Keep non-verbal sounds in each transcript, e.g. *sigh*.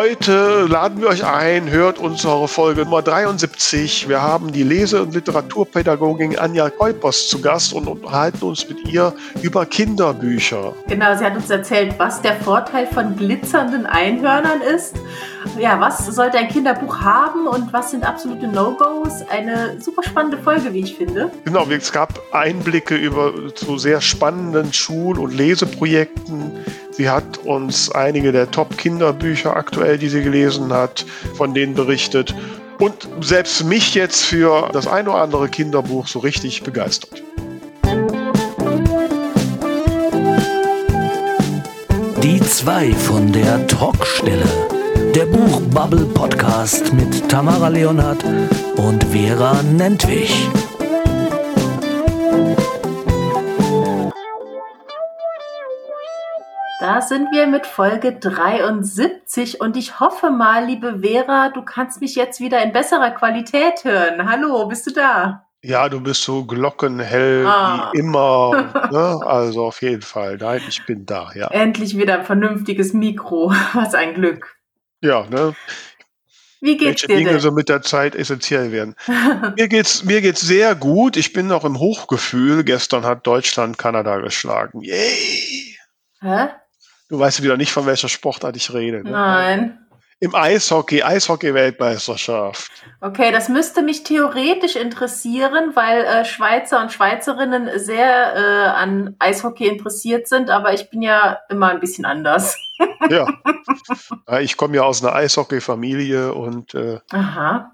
Heute laden wir euch ein, hört unsere Folge Nummer 73. Wir haben die Lese- und Literaturpädagogin Anja Keupers zu Gast und unterhalten uns mit ihr über Kinderbücher. Genau, sie hat uns erzählt, was der Vorteil von glitzernden Einhörnern ist. Ja, was sollte ein Kinderbuch haben und was sind absolute No-Gos? Eine super spannende Folge, wie ich finde. Genau, es gab Einblicke über zu sehr spannenden Schul- und Leseprojekten. Sie hat uns einige der Top-Kinderbücher aktuell, die sie gelesen hat, von denen berichtet. Und selbst mich jetzt für das ein oder andere Kinderbuch so richtig begeistert. Die zwei von der Talkstelle. Der Buchbubble Podcast mit Tamara Leonhardt und Vera Nentwich. Da sind wir mit Folge 73 und ich hoffe mal, liebe Vera, du kannst mich jetzt wieder in besserer Qualität hören. Hallo, bist du da? Ja, du bist so glockenhell ah. wie immer. *laughs* Ne? Also auf jeden Fall. Nein, ich bin da, ja. Endlich wieder ein vernünftiges Mikro. *laughs* Was ein Glück. Ja, ne? Wie geht's Welche dir Dinge denn? so mit der Zeit essentiell werden. *laughs* mir geht's mir geht's sehr gut. Ich bin noch im Hochgefühl. Gestern hat Deutschland Kanada geschlagen. Yay! Hä? Du weißt wieder nicht, von welcher Sportart ich rede. Ne? Nein. Im Eishockey, Eishockey-Weltmeisterschaft. Okay, das müsste mich theoretisch interessieren, weil äh, Schweizer und Schweizerinnen sehr äh, an Eishockey interessiert sind, aber ich bin ja immer ein bisschen anders. *laughs* Ja. ich komme ja aus einer Eishockey-Familie und äh,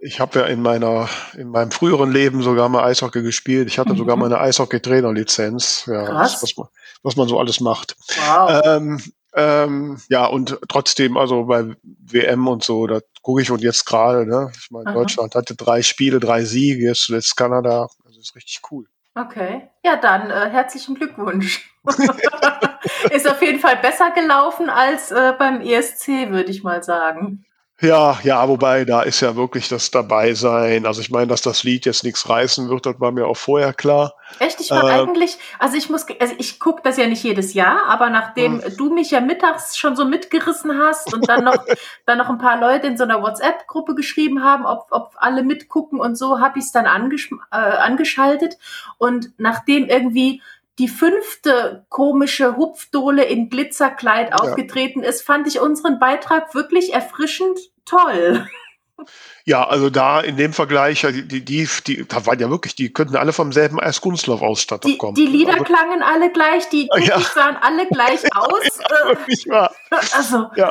ich habe ja in meiner in meinem früheren Leben sogar mal Eishockey gespielt. Ich hatte Mhm. sogar meine Eishockey-Trainerlizenz. Ja, Krass. das, was, man, was man so alles macht. Wow. Ähm, ähm, ja, und trotzdem, also bei WM und so, da gucke ich und jetzt gerade, ne? Ich meine. Deutschland hatte drei Spiele, drei Siege, jetzt zuletzt Kanada. Das ist richtig cool. Okay. Ja, dann äh, herzlichen Glückwunsch. *laughs* Ist auf jeden Fall besser gelaufen als äh, beim ESC, würde ich mal sagen. Ja, ja, wobei da ist ja wirklich das Dabeisein. Also ich meine, dass das Lied jetzt nichts reißen wird, das war mir auch vorher klar. Echt, ich war Äh, eigentlich, also ich muss, also ich gucke das ja nicht jedes Jahr, aber nachdem du mich ja mittags schon so mitgerissen hast und dann noch, *laughs* dann noch ein paar Leute in so einer WhatsApp-Gruppe geschrieben haben, ob, ob alle mitgucken und so, habe ich es dann angesch äh, angeschaltet und nachdem irgendwie die fünfte komische Hupfdohle in Glitzerkleid aufgetreten ist, fand ich unseren Beitrag wirklich erfrischend toll. Ja, also da in dem Vergleich, ja, die, die, die, die da waren ja wirklich, die könnten alle vom selben Eiskunstlauf-Ausstatter Die, kommen. die Lieder also, klangen alle gleich, die Ja. Sahen alle gleich *laughs* aus. Äh, wirklich wahr. Also, Ja,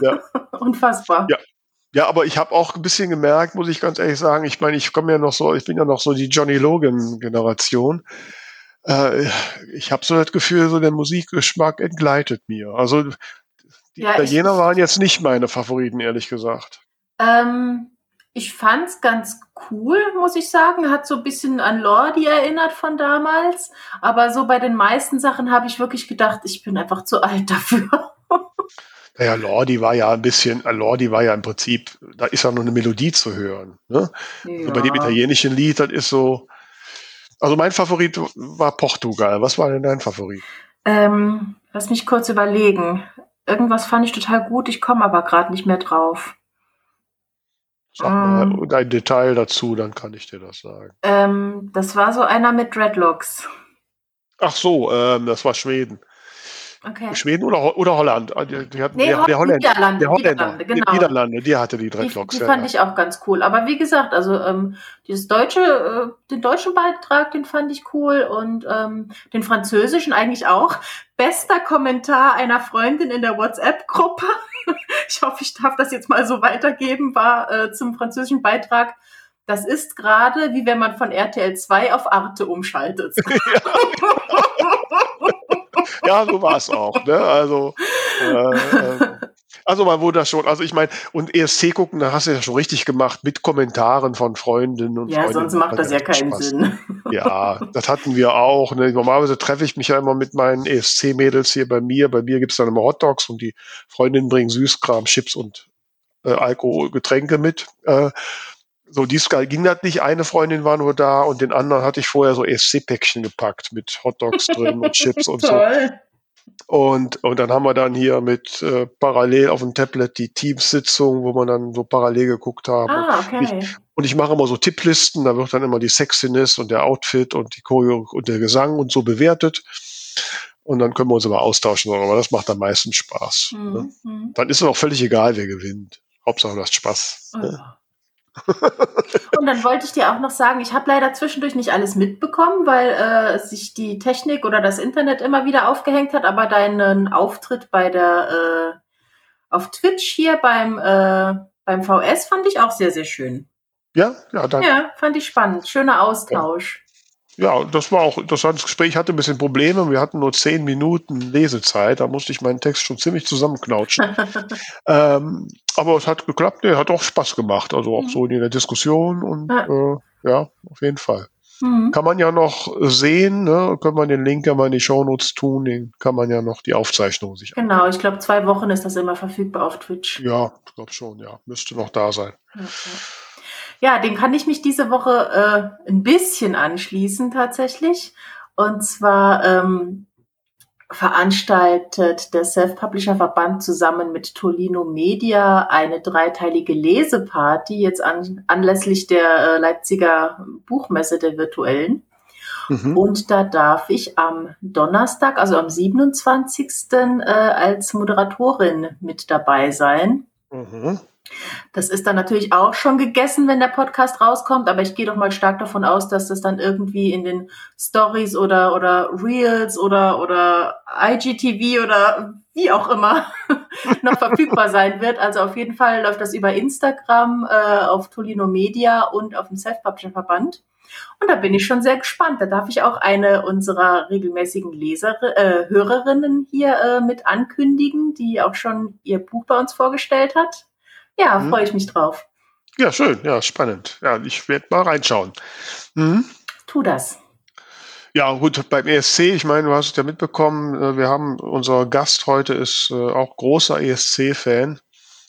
ja. *laughs* unfassbar. Ja. Ja, aber ich habe auch ein bisschen gemerkt, muss ich ganz ehrlich sagen, ich meine, ich komme ja noch so, ich bin ja noch so die Johnny Logan-Generation. Äh, ich habe so das Gefühl, so der Musikgeschmack entgleitet mir. Also die Ja, ich- Italiener waren jetzt nicht meine Favoriten, ehrlich gesagt. Ähm, ich fand's ganz cool, muss ich sagen. Hat so ein bisschen an Lordi erinnert von damals. Aber so bei den meisten Sachen habe ich wirklich gedacht, ich bin einfach zu alt *laughs* dafür. Naja, Lordi war ja ein bisschen, äh, Lordi war ja im Prinzip, da ist ja nur eine Melodie zu hören. Ne? Also bei dem italienischen Lied, das ist so. Also mein Favorit war Portugal. Was war denn dein Favorit? Ähm, lass mich kurz überlegen. Irgendwas fand ich total gut, ich komme aber gerade nicht mehr drauf. Sag mal Ähm. dein Detail dazu, dann kann ich dir das sagen. Ähm, das war so einer mit Dreadlocks. Ach so, ähm, das war Schweden. Okay. Schweden oder, oder Holland? Ah, Die, die hatten, Nee, der, der Ho- Holländer. Niederlande, der Holländer. Niederlande, genau. Die Niederlande, die hatte die Die, Dreadlocks. die ja, fand ja. ich auch ganz cool. Aber wie gesagt, also ähm, dieses deutsche, äh, den deutschen Beitrag, den fand ich cool und ähm, den französischen eigentlich auch. Bester Kommentar einer Freundin in der WhatsApp-Gruppe. *laughs* Ich hoffe, ich darf das jetzt mal so weitergeben, war äh, zum französischen Beitrag. Das ist gerade wie wenn man von RTL 2 auf Arte umschaltet. *laughs* *laughs* Ja, so war es auch. Ne? Also, äh, äh, also man wurde das schon, also ich meine, und ESC gucken, da hast du ja schon richtig gemacht mit Kommentaren von Freundinnen und ja, Freundinnen. sonst macht das ja keinen Spaß. Sinn. Ja, das hatten wir auch. Ne? Normalerweise treffe ich mich ja immer mit meinen ESC-Mädels hier bei mir. Bei mir gibt's dann immer Hotdogs und die Freundinnen bringen Süßkram, Chips und äh, Alkohol, Getränke mit. Äh, so, diesmal ging das nicht. Eine Freundin war nur da und den anderen hatte ich vorher so ESC-Päckchen gepackt mit Hotdogs drin und Chips und so. Und, und dann haben wir dann hier mit äh, parallel auf dem Tablet die Teamsitzung, wo man dann so parallel geguckt haben. Ah, okay. Und ich, und ich mache immer so Tipplisten, da wird dann immer die Sexiness und der Outfit und die Choreo und der Gesang und so bewertet. Und dann können wir uns aber austauschen, aber das macht am meisten Spaß. Mhm. Ne? Mhm. Dann ist es auch völlig egal, wer gewinnt. Hauptsache, du hast Spaß. Oh. Ne? Und dann wollte ich dir auch noch sagen, ich habe leider zwischendurch nicht alles mitbekommen, weil äh, sich die Technik oder das Internet immer wieder aufgehängt hat, aber deinen Auftritt bei der äh, auf Twitch hier beim, äh, beim VS fand ich auch sehr, sehr schön. Ja, ja, dann, ja. Ja, fand ich spannend. Schöner Austausch. Das war auch interessantes Gespräch. Ich hatte ein bisschen Probleme. Wir hatten nur zehn Minuten Lesezeit. Da musste ich meinen Text schon ziemlich zusammenknautschen. *laughs* ähm, aber es hat geklappt. Nee, hat auch Spaß gemacht. Also auch Mhm. so in der Diskussion und Ja. äh, ja, auf jeden Fall. Mhm. Kann man ja noch sehen, ne? Können wir den Link ja mal in die Shownotes tun, den kann man ja noch die Aufzeichnung sich Genau, ich glaube, zwei Wochen ist das immer verfügbar auf Twitch. Ja, ich glaube schon, ja. Müsste noch da sein. Ja, ja. Dem kann ich mich diese Woche äh, ein bisschen anschließen tatsächlich. Und zwar ähm, veranstaltet der Self-Publisher-Verband zusammen mit Tolino Media eine dreiteilige Leseparty jetzt an, anlässlich der äh, Leipziger Buchmesse der virtuellen. Mhm. Und da darf ich am Donnerstag, also am 27. Äh, als Moderatorin mit dabei sein. Mhm. Das ist dann natürlich auch schon gegessen, wenn der Podcast rauskommt, aber ich gehe doch mal stark davon aus, dass das dann irgendwie in den Stories oder, oder Reels oder, oder IGTV oder wie auch immer *laughs* noch verfügbar sein wird. Also auf jeden Fall läuft das über Instagram, äh, auf Tolino Media und auf dem Self-Publisher-Verband. Und da bin ich schon sehr gespannt. Da darf ich auch eine unserer regelmäßigen Leser, äh, Hörerinnen hier äh, mit ankündigen, die auch schon ihr Buch bei uns vorgestellt hat. Ja, Mhm. freue ich mich drauf. Ja, schön, ja, spannend. Ja, ich werde mal reinschauen. Mhm. Tu das. Ja, gut, beim ESC, ich meine, du hast es ja mitbekommen, äh, wir haben, unser Gast heute ist äh, auch großer ESC-Fan,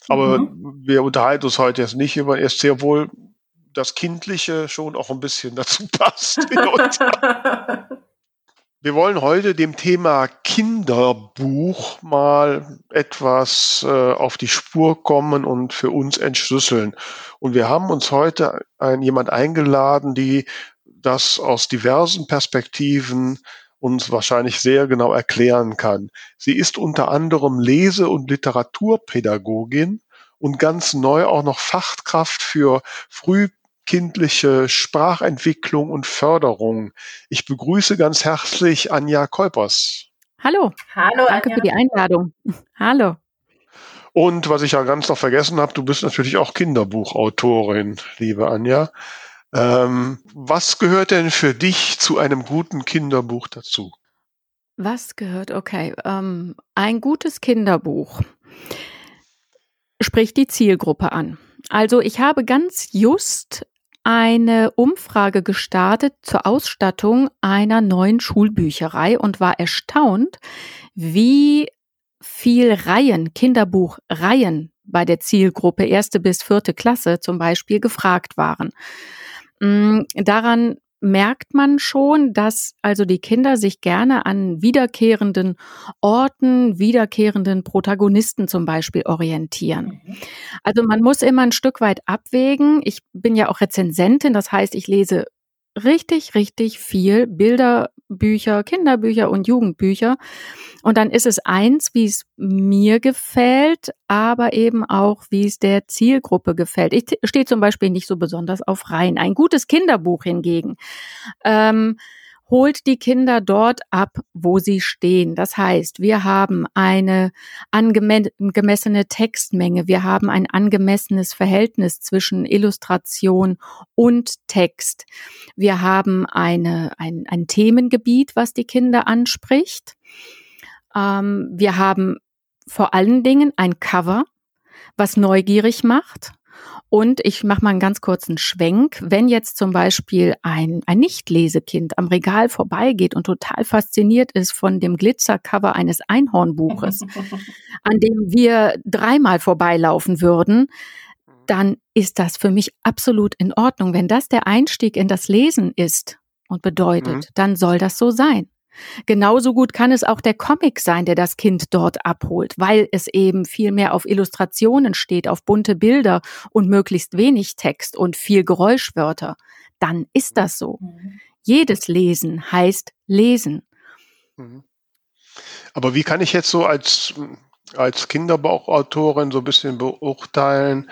aber Mhm. wir unterhalten uns heute jetzt nicht über ESC, obwohl das Kindliche schon auch ein bisschen *laughs* dazu passt. *laughs* *laughs* Wir wollen heute dem Thema Kinderbuch mal etwas äh, auf die Spur kommen und für uns entschlüsseln. Und wir haben uns heute ein, jemand eingeladen, die das aus diversen Perspektiven uns wahrscheinlich sehr genau erklären kann. Sie ist unter anderem Lese- und Literaturpädagogin und ganz neu auch noch Fachkraft für frühkindliche Sprachentwicklung und Förderung. Ich begrüße ganz herzlich Anja Kolpers. Hallo, Hallo, danke Anja. für die Einladung. Hallo. Und was ich ja ganz noch vergessen habe, du bist natürlich auch Kinderbuchautorin, liebe Anja. Ähm, was gehört denn für dich zu einem guten Kinderbuch dazu? Was gehört? Okay, ähm, ein gutes Kinderbuch spricht die Zielgruppe an. Also ich habe ganz just eine Umfrage gestartet zur Ausstattung einer neuen Schulbücherei und war erstaunt, wie viel Reihen, Kinderbuchreihen bei der Zielgruppe erste bis vierte Klasse zum Beispiel gefragt waren. Mm, Daran merkt man schon, dass also die Kinder sich gerne an wiederkehrenden Orten, wiederkehrenden Protagonisten zum Beispiel orientieren. Mhm. Also man muss immer ein Stück weit abwägen. Ich bin ja auch Rezensentin, das heißt, ich lese richtig, richtig viel Bilderbücher, Kinderbücher und Jugendbücher. Und dann ist es eins, wie es mir gefällt, aber eben auch, wie es der Zielgruppe gefällt. Ich stehe zum Beispiel nicht so besonders auf Reihen. Ein gutes Kinderbuch hingegen ähm, holt die Kinder dort ab, wo sie stehen. Das heißt, wir haben eine angemessene Textmenge, wir haben ein angemessenes Verhältnis zwischen Illustration und Text. Wir haben eine, ein, ein Themengebiet, was die Kinder anspricht. Ähm, wir haben vor allen Dingen ein Cover, was neugierig macht. Und ich mache mal einen ganz kurzen Schwenk. Wenn jetzt zum Beispiel ein, ein Nichtlesekind am Regal vorbeigeht und total fasziniert ist von dem Glitzercover eines Einhornbuches, *laughs* an dem wir dreimal vorbeilaufen würden, dann ist das für mich absolut in Ordnung. Wenn das der Einstieg in das Lesen ist und bedeutet, Mhm. dann soll das so sein. Genauso gut kann es auch der Comic sein, der das Kind dort abholt, weil es eben viel mehr auf Illustrationen steht, auf bunte Bilder und möglichst wenig Text und viel Geräuschwörter. Dann ist das so. Mhm. Jedes Lesen heißt Lesen. Mhm. Aber wie kann ich jetzt so als, als Kinderbuchautorin so ein bisschen beurteilen,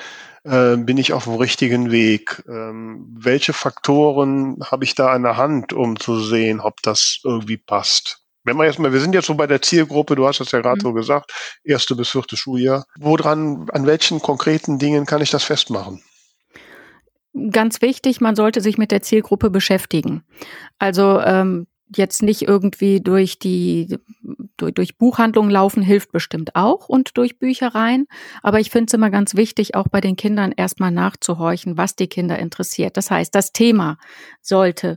äh, bin ich auf dem richtigen Weg? Ähm, welche Faktoren habe ich da an der Hand, um zu sehen, ob das irgendwie passt? Wenn wir jetzt mal, wir sind jetzt so bei der Zielgruppe, du hast das ja gerade mhm. so gesagt, erste bis vierte Schuljahr. Woran, an welchen konkreten Dingen kann ich das festmachen? Ganz wichtig, man sollte sich mit der Zielgruppe beschäftigen. Also ähm, jetzt nicht irgendwie durch die durch, durch Buchhandlungen laufen hilft bestimmt auch und durch Büchereien. Aber ich finde es immer ganz wichtig, auch bei den Kindern erstmal nachzuhorchen, was die Kinder interessiert. Das heißt, das Thema sollte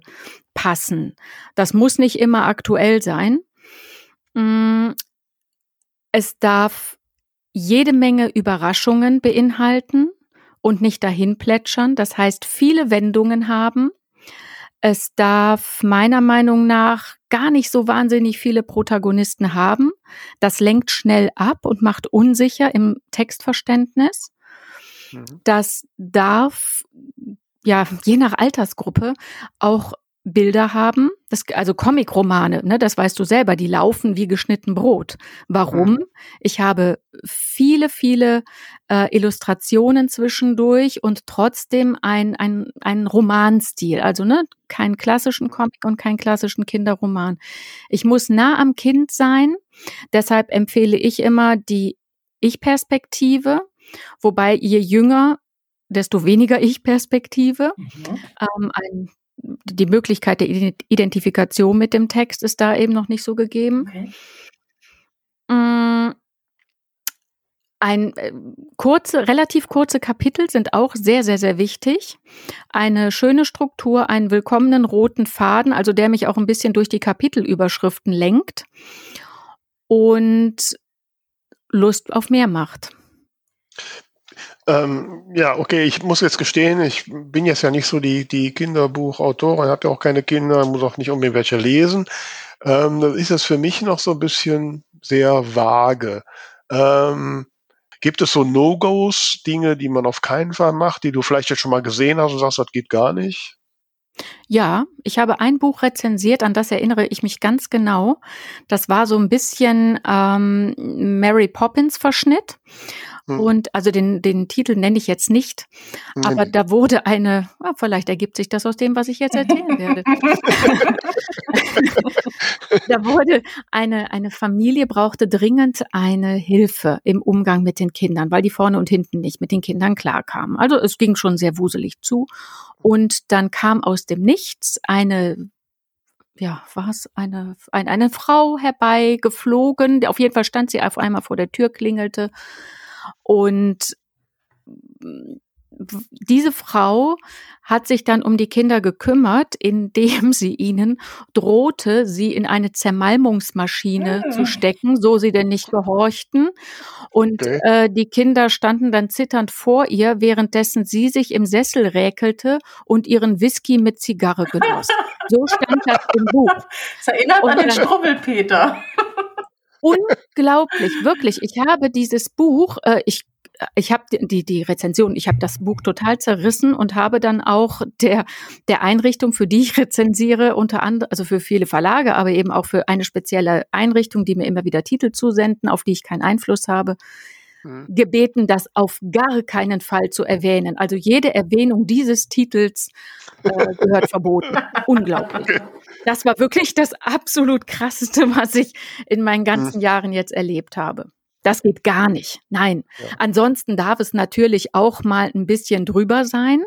passen. Das muss nicht immer aktuell sein. Mm, es darf jede Menge Überraschungen beinhalten und nicht dahin plätschern. Das heißt, viele Wendungen haben es darf meiner Meinung nach gar nicht so wahnsinnig viele Protagonisten haben. Das lenkt schnell ab und macht unsicher im Textverständnis. Mhm. Das darf, ja, je nach Altersgruppe auch Bilder haben, das, also Comic-Romane, ne, das weißt du selber, die laufen wie geschnitten Brot. Warum? Mhm. Ich habe viele, viele äh, Illustrationen zwischendurch und trotzdem ein, ein, ein Romanstil, also ne, keinen klassischen Comic und keinen klassischen Kinderroman. Ich muss nah am Kind sein, deshalb empfehle ich immer die Ich-Perspektive, wobei je jünger, desto weniger Ich-Perspektive. Mhm. Ähm, ein die Möglichkeit der Identifikation mit dem Text ist da eben noch nicht so gegeben. Okay. Mm, ein äh, kurze, relativ kurze Kapitel sind auch sehr, sehr, sehr wichtig. Eine schöne Struktur, einen willkommenen roten Faden, also der mich auch ein bisschen durch die Kapitelüberschriften lenkt und Lust auf mehr macht. Ähm, ja, okay, ich muss jetzt gestehen, ich bin jetzt ja nicht so die, die Kinderbuchautorin, habe ja auch keine Kinder, muss auch nicht unbedingt welche lesen. Ähm, das ist es für mich noch so ein bisschen sehr vage. Ähm, gibt es so No-Gos, Dinge, die man auf keinen Fall macht, die du vielleicht jetzt schon mal gesehen hast und sagst, das geht gar nicht? Ja, ich habe ein Buch rezensiert, an das erinnere ich mich ganz genau. Das war so ein bisschen ähm, Mary Poppins Verschnitt. Hm. Und also den, den Titel nenne ich jetzt nicht, aber da wurde eine, oh, vielleicht ergibt sich das aus dem, was ich jetzt erzählen werde. *laughs* da wurde eine, eine Familie brauchte dringend eine Hilfe im Umgang mit den Kindern, weil die vorne und hinten nicht mit den Kindern klarkamen. Also es ging schon sehr wuselig zu. Und dann kam aus dem Nichts eine ja, war es eine, eine, eine Frau herbeigeflogen. Auf jeden Fall stand sie auf einmal vor der Tür, klingelte und diese Frau hat sich dann um die Kinder gekümmert, indem *laughs* sie ihnen drohte, sie in eine Zermalmungsmaschine mhm. zu stecken, so sie denn nicht gehorchten. Und okay. äh, die Kinder standen dann zitternd vor ihr, währenddessen sie sich im Sessel räkelte und ihren Whisky mit Zigarre genoss. So stand das im Buch. *laughs* Das erinnert und an den Strubbelpeter. Unglaublich, wirklich. Ich habe dieses Buch, äh, ich ich habe die, die Rezension, ich habe das Buch total zerrissen und habe dann auch der, der Einrichtung, für die ich rezensiere, unter anderem, also für viele Verlage, aber eben auch für eine spezielle Einrichtung, die mir immer wieder Titel zusenden, auf die ich keinen Einfluss habe. Gebeten, das auf gar keinen Fall zu erwähnen. Also jede Erwähnung dieses Titels äh, gehört verboten. *laughs* Unglaublich. Das war wirklich das absolut krasseste, was ich in meinen ganzen mhm. Jahren jetzt erlebt habe. Das geht gar nicht. Nein. Ja. Ansonsten darf es natürlich auch mal ein bisschen drüber sein.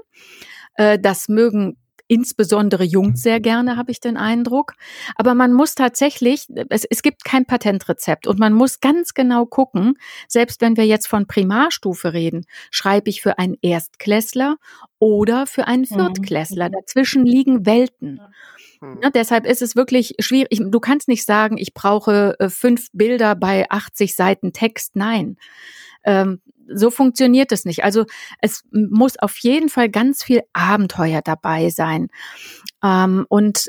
Äh, das mögen insbesondere Jungs sehr gerne, habe ich den Eindruck. Aber man muss tatsächlich, es, es gibt kein Patentrezept und man muss ganz genau gucken, selbst wenn wir jetzt von Primarstufe reden, schreibe ich für einen Erstklässler oder für einen mhm. Viertklässler. Dazwischen liegen Welten. Hm. Ja, deshalb ist es wirklich schwierig. Du kannst nicht sagen, ich brauche äh, fünf Bilder bei 80 Seiten Text. Nein. Ähm, so funktioniert es nicht. Also es muss auf jeden Fall ganz viel Abenteuer dabei sein. Ähm, und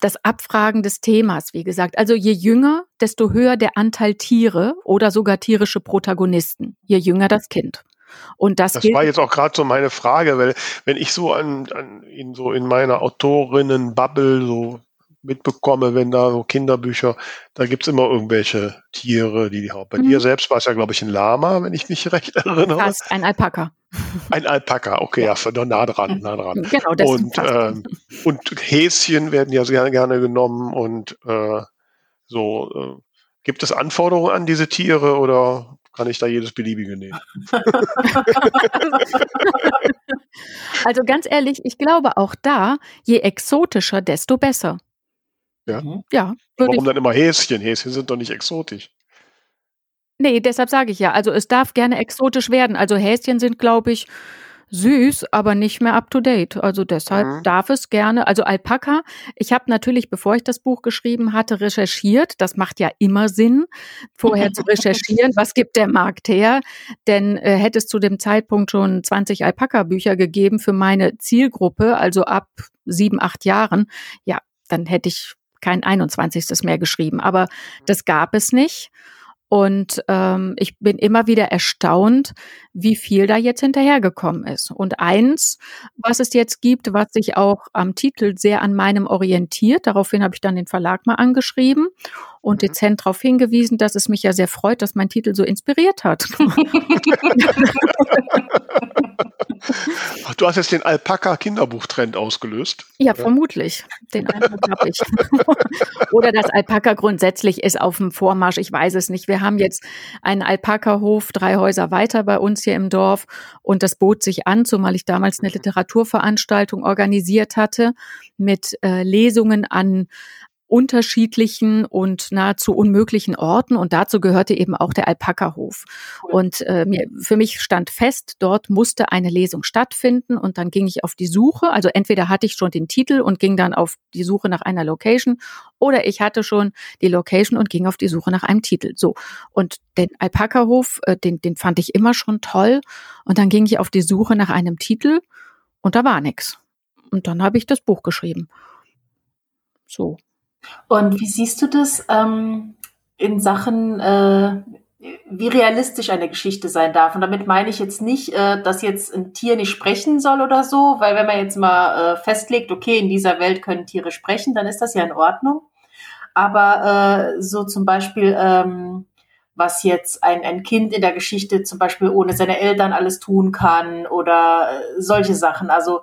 das Abfragen des Themas, wie gesagt. Also je jünger, desto höher der Anteil Tiere oder sogar tierische Protagonisten. Je jünger das Kind. Und das, das war jetzt auch gerade so meine Frage, weil wenn ich so an, an in so in meiner Autorinnen-Bubble so mitbekomme, wenn da so Kinderbücher, da gibt's immer irgendwelche Tiere, die die Haupt. Bei mhm. dir selbst war es ja, glaube ich, ein Lama, wenn ich mich recht erinnere. Fast ein Alpaka. Ein Alpaka, okay, ja, ja nah dran, nah dran. Genau, das und, ähm, und Häschen werden ja sehr gerne genommen und äh, so. Äh, gibt es Anforderungen an diese Tiere oder kann ich da jedes beliebige nehmen? *laughs* also ganz ehrlich, ich glaube auch da, je exotischer, desto besser. Ja. Mhm. Ja. Warum dann immer Häschen? Häschen sind doch nicht exotisch. Nee, deshalb sage ich ja. Also es darf gerne exotisch werden. Also Häschen sind, glaube ich, süß, aber nicht mehr up to date. Also deshalb mhm. darf es gerne. Also Alpaka, ich habe natürlich, bevor ich das Buch geschrieben hatte, recherchiert. Das macht ja immer Sinn, vorher zu *laughs* recherchieren, was gibt der Markt her. Denn äh, hätte es zu dem Zeitpunkt schon 20 Alpaka-Bücher gegeben für meine Zielgruppe, also ab sieben, acht Jahren, ja, dann hätte ich kein 21. mehr geschrieben. Aber das gab es nicht. Und ähm, ich bin immer wieder erstaunt, wie viel da jetzt hinterhergekommen ist. Und eins, was es jetzt gibt, was sich auch am Titel sehr an meinem orientiert, daraufhin habe ich dann den Verlag mal angeschrieben und mhm. dezent darauf hingewiesen, dass es mich ja sehr freut, dass mein Titel so inspiriert hat. *laughs* Ach, du hast jetzt den Alpaka-Kinderbuchtrend ausgelöst. Ja, ja. vermutlich. Den Eindruck habe ich. Oder *laughs* das Alpaka grundsätzlich ist auf dem Vormarsch. Ich weiß es nicht. Wir haben jetzt einen Alpaka-Hof drei Häuser weiter bei uns hier im Dorf und das bot sich an, zumal ich damals eine Literaturveranstaltung organisiert hatte mit äh, Lesungen an unterschiedlichen und nahezu unmöglichen Orten und dazu gehörte eben auch der Alpaka-Hof. Und äh, mir, für mich stand fest, dort musste eine Lesung stattfinden und dann ging ich auf die Suche. Also entweder hatte ich schon den Titel und ging dann auf die Suche nach einer Location oder ich hatte schon die Location und ging auf die Suche nach einem Titel. So und den Alpaka-Hof, äh, den, den fand ich immer schon toll und dann ging ich auf die Suche nach einem Titel und da war nichts. Und dann habe ich das Buch geschrieben. So. Und wie siehst du das ähm, in Sachen, äh, wie realistisch eine Geschichte sein darf? Und damit meine ich jetzt nicht, äh, dass jetzt ein Tier nicht sprechen soll oder so, weil wenn man jetzt mal äh, festlegt, okay, in dieser Welt können Tiere sprechen, dann ist das ja in Ordnung. Aber äh, so zum Beispiel, ähm, was jetzt ein, ein Kind in der Geschichte zum Beispiel ohne seine Eltern alles tun kann oder äh, solche Sachen. Also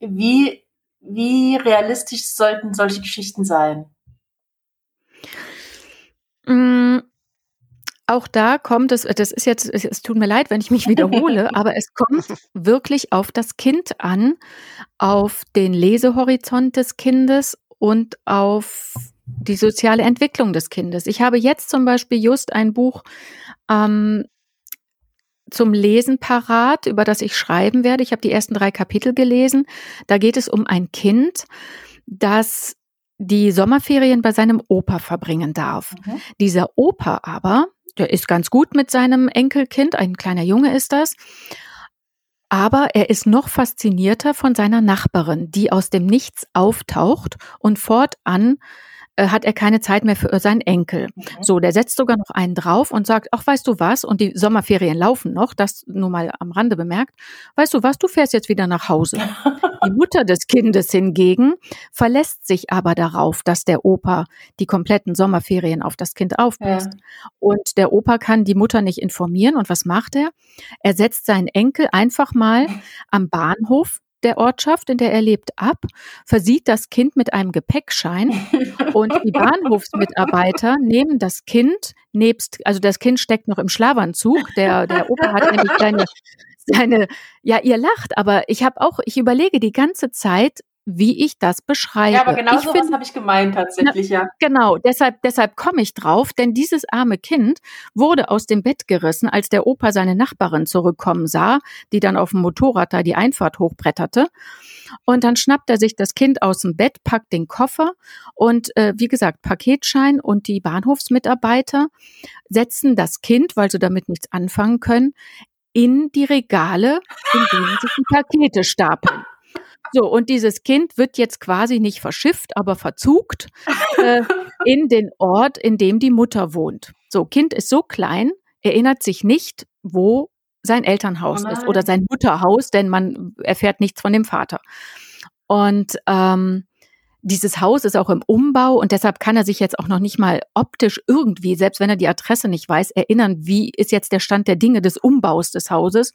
wie wie realistisch sollten solche Geschichten sein? Mm, auch da kommt es, das ist jetzt, es tut mir leid, wenn ich mich wiederhole, *laughs* aber es kommt wirklich auf das Kind an, auf den Lesehorizont des Kindes und auf die soziale Entwicklung des Kindes. Ich habe jetzt zum Beispiel just ein Buch ähm, zum Lesen parat, über das ich schreiben werde. Ich habe die ersten drei Kapitel gelesen. Da geht es um ein Kind, das die Sommerferien bei seinem Opa verbringen darf. Mhm. Dieser Opa aber, der ist ganz gut mit seinem Enkelkind, ein kleiner Junge ist das. Aber er ist noch faszinierter von seiner Nachbarin, die aus dem Nichts auftaucht und fortan hat er keine Zeit mehr für seinen Enkel. Mhm. So, der setzt sogar noch einen drauf und sagt, ach, weißt du was? Und die Sommerferien laufen noch, das nur mal am Rande bemerkt. Weißt du was? Du fährst jetzt wieder nach Hause. *laughs* die Mutter des Kindes hingegen verlässt sich aber darauf, dass der Opa die kompletten Sommerferien auf das Kind aufpasst. Ja. Und der Opa kann die Mutter nicht informieren. Und was macht er? Er setzt seinen Enkel einfach mal *laughs* am Bahnhof der Ortschaft, in der er lebt, ab, versieht das Kind mit einem Gepäckschein *laughs* und die Bahnhofsmitarbeiter nehmen das Kind nebst, also das Kind steckt noch im Schlafanzug, der, der Opa hat nämlich seine, seine, ja, ihr lacht, aber ich habe auch, ich überlege die ganze Zeit, wie ich das beschreibe. Ja, aber genau so habe ich gemeint tatsächlich, ja. Genau, deshalb, deshalb komme ich drauf, denn dieses arme Kind wurde aus dem Bett gerissen, als der Opa seine Nachbarin zurückkommen sah, die dann auf dem Motorrad da die Einfahrt hochbretterte. Und dann schnappt er sich das Kind aus dem Bett, packt den Koffer und äh, wie gesagt, Paketschein und die Bahnhofsmitarbeiter setzen das Kind, weil sie damit nichts anfangen können, in die Regale, in denen sich die Pakete stapeln. So, und dieses Kind wird jetzt quasi nicht verschifft, aber verzugt äh, *laughs* in den Ort, in dem die Mutter wohnt. So, Kind ist so klein, erinnert sich nicht, wo sein Elternhaus Oh ist oder sein Mutterhaus, denn man erfährt nichts von dem Vater. Und ähm, dieses Haus ist auch im Umbau und deshalb kann er sich jetzt auch noch nicht mal optisch irgendwie, selbst wenn er die Adresse nicht weiß, erinnern, wie ist jetzt der Stand der Dinge des Umbaus des Hauses.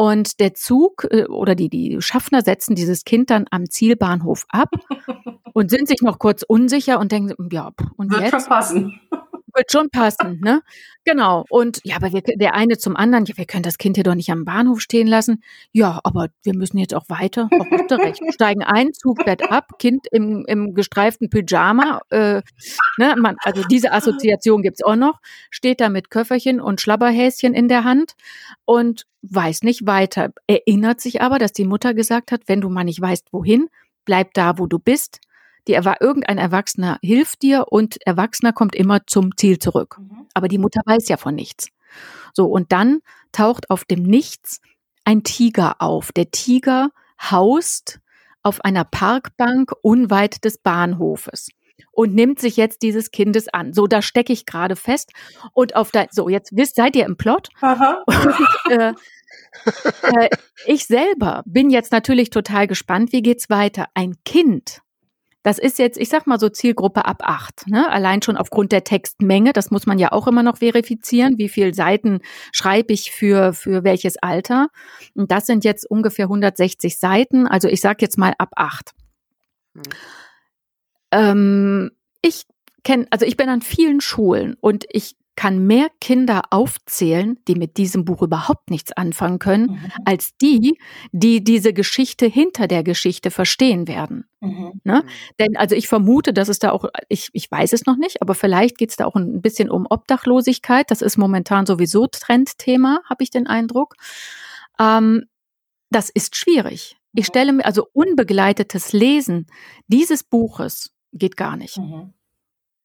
Und der Zug äh, oder die, die Schaffner setzen dieses Kind dann am Zielbahnhof ab *laughs* und sind sich noch kurz unsicher und denken, ja, und Wird jetzt? schon passen. Wird schon passen, ne? Genau. Und ja, aber wir, der eine zum anderen, ja, wir können das Kind hier doch nicht am Bahnhof stehen lassen. Ja, aber wir müssen jetzt auch weiter. Doch, hast du recht. Steigen ein, Zug fährt ab, Kind im, im gestreiften Pyjama. Äh, ne, man, also diese Assoziation gibt's auch noch. Steht da mit Köfferchen und Schlabberhäschen in der Hand und weiß nicht weiter. Erinnert sich aber, dass die Mutter gesagt hat, wenn du mal nicht weißt, wohin, bleib da, wo du bist. Die, irgendein Erwachsener hilft dir und Erwachsener kommt immer zum Ziel zurück. Mhm. Aber die Mutter weiß ja von nichts. So, und dann taucht auf dem Nichts ein Tiger auf. Der Tiger haust auf einer Parkbank unweit des Bahnhofes und nimmt sich jetzt dieses Kindes an. So, da stecke ich gerade fest. Und auf der, so, jetzt wisst, seid ihr im Plot? Aha. *laughs* äh, äh, ich selber bin jetzt natürlich total gespannt, wie geht's weiter? Ein Kind, das ist jetzt, ich sag mal so Zielgruppe ab acht, ne? Allein schon aufgrund der Textmenge, das muss man ja auch immer noch verifizieren, wie viel Seiten schreibe ich für, für welches Alter. Und das sind jetzt ungefähr 160 Seiten, also ich sag jetzt mal ab acht. Hm. Ähm, ich kenne, also ich bin an vielen Schulen und ich kann mehr Kinder aufzählen, die mit diesem Buch überhaupt nichts anfangen können, Mhm. als die, die diese Geschichte hinter der Geschichte verstehen werden. Mhm. Denn also ich vermute, dass es da auch, ich, ich weiß es noch nicht, aber vielleicht geht es da auch ein bisschen um Obdachlosigkeit. Das ist momentan sowieso Trendthema, habe ich den Eindruck. Ähm, das ist schwierig. Ich Mhm. stelle mir also unbegleitetes Lesen dieses Buches geht gar nicht. Mhm.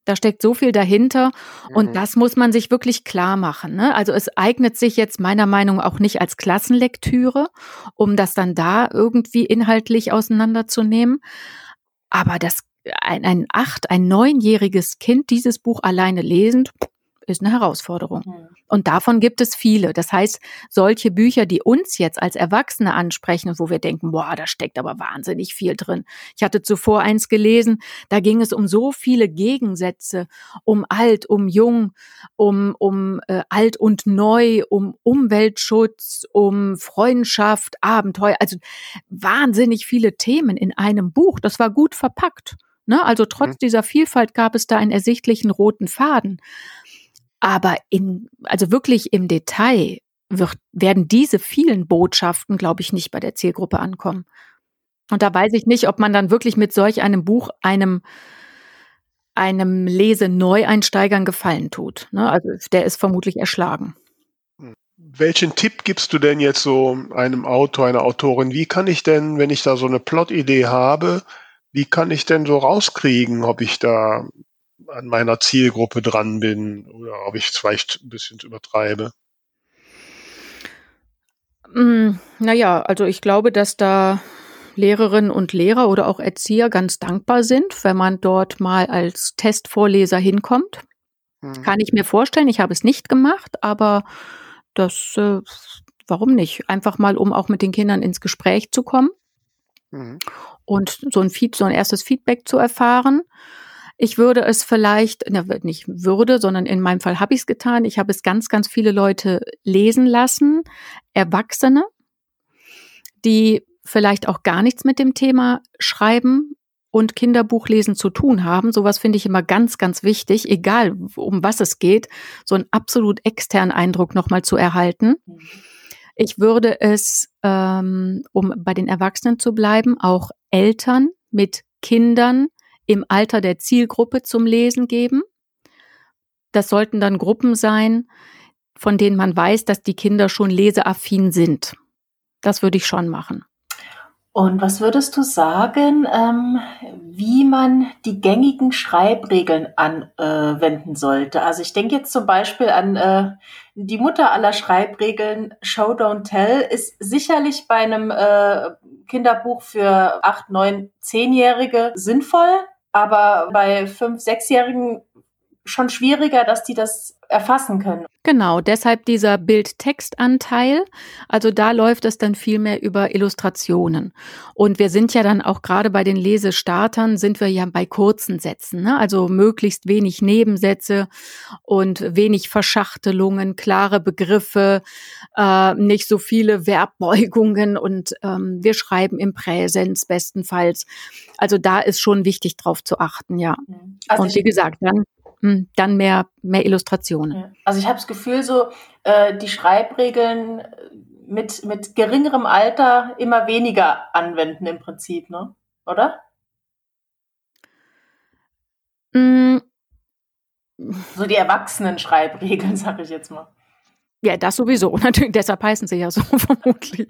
Da steckt so viel dahinter Mhm. und das muss man sich wirklich klar machen. Ne? Also es eignet sich jetzt meiner Meinung nach auch nicht als Klassenlektüre, um das dann da irgendwie inhaltlich auseinanderzunehmen. Aber das ein, ein acht, ein neunjähriges Kind dieses Buch alleine lesend ist eine Herausforderung. Mhm. Und davon gibt es viele. Das heißt, solche Bücher, die uns jetzt als Erwachsene ansprechen und wo wir denken, boah, da steckt aber wahnsinnig viel drin. Ich hatte zuvor eins gelesen, da ging es um so viele Gegensätze, um alt, um jung, um, um äh, alt und neu, um Umweltschutz, um Freundschaft, Abenteuer, also wahnsinnig viele Themen in einem Buch. Das war gut verpackt. Ne? Also trotz Mhm. dieser Vielfalt gab es da einen ersichtlichen roten Faden. Aber in, also wirklich im Detail wird, werden diese vielen Botschaften, glaube ich, nicht bei der Zielgruppe ankommen. Und da weiß ich nicht, ob man dann wirklich mit solch einem Buch einem, einem Lese-Neueinsteigern gefallen tut. Ne? Also der ist vermutlich erschlagen. Welchen Tipp gibst du denn jetzt so einem Autor, einer Autorin? Wie kann ich denn, wenn ich da so eine Plot-Idee habe, wie kann ich denn so rauskriegen, ob ich da an meiner Zielgruppe dran bin oder ob ich es vielleicht ein bisschen übertreibe? Mm, naja, also ich glaube, dass da Lehrerinnen und Lehrer oder auch Erzieher ganz dankbar sind, wenn man dort mal als Testvorleser hinkommt. Hm. Kann ich mir vorstellen. Ich habe es nicht gemacht, aber das, äh, warum nicht? Einfach mal, um auch mit den Kindern ins Gespräch zu kommen Mhm. und so ein Feed, so ein erstes Feedback zu erfahren. Ich würde es vielleicht, na, nicht würde, sondern in meinem Fall habe ich es getan. Ich habe es ganz, ganz viele Leute lesen lassen, Erwachsene, die vielleicht auch gar nichts mit dem Thema Schreiben und Kinderbuchlesen zu tun haben. Sowas finde ich immer ganz, ganz wichtig, egal um was es geht, so einen absolut externen Eindruck nochmal zu erhalten. Ich würde es, ähm, um bei den Erwachsenen zu bleiben, auch Eltern mit Kindern im Alter der Zielgruppe zum Lesen geben. Das sollten dann Gruppen sein, von denen man weiß, dass die Kinder schon leseaffin sind. Das würde ich schon machen. Und was würdest du sagen, ähm, wie man die gängigen Schreibregeln anwenden sollte? Also ich denke jetzt zum Beispiel an äh, die Mutter aller Schreibregeln, Show Don't Tell, ist sicherlich bei einem äh, Kinderbuch für acht, neun, zehnjährige sinnvoll, aber bei fünf, sechsjährigen schon schwieriger, dass die das erfassen können. Genau, deshalb dieser Bild-Text-Anteil. Also da läuft es dann viel mehr über Illustrationen. Und wir sind ja dann auch gerade bei den Lesestartern, sind wir ja bei kurzen Sätzen. Ne? Also möglichst wenig Nebensätze und wenig Verschachtelungen, klare Begriffe, äh, nicht so viele Verbbeugungen und ähm, wir schreiben im Präsens bestenfalls. Also da ist schon wichtig drauf zu achten, ja. Mhm. Also und wie gesagt, dann hm, dann mehr, mehr Illustrationen. Also ich habe das Gefühl, so äh, die Schreibregeln mit, mit geringerem Alter immer weniger anwenden im Prinzip, ne? Oder? Mm. So die erwachsenen Schreibregeln, *laughs* sage ich jetzt mal. Ja, das sowieso. *laughs* Natürlich, deshalb heißen sie ja so *laughs* vermutlich.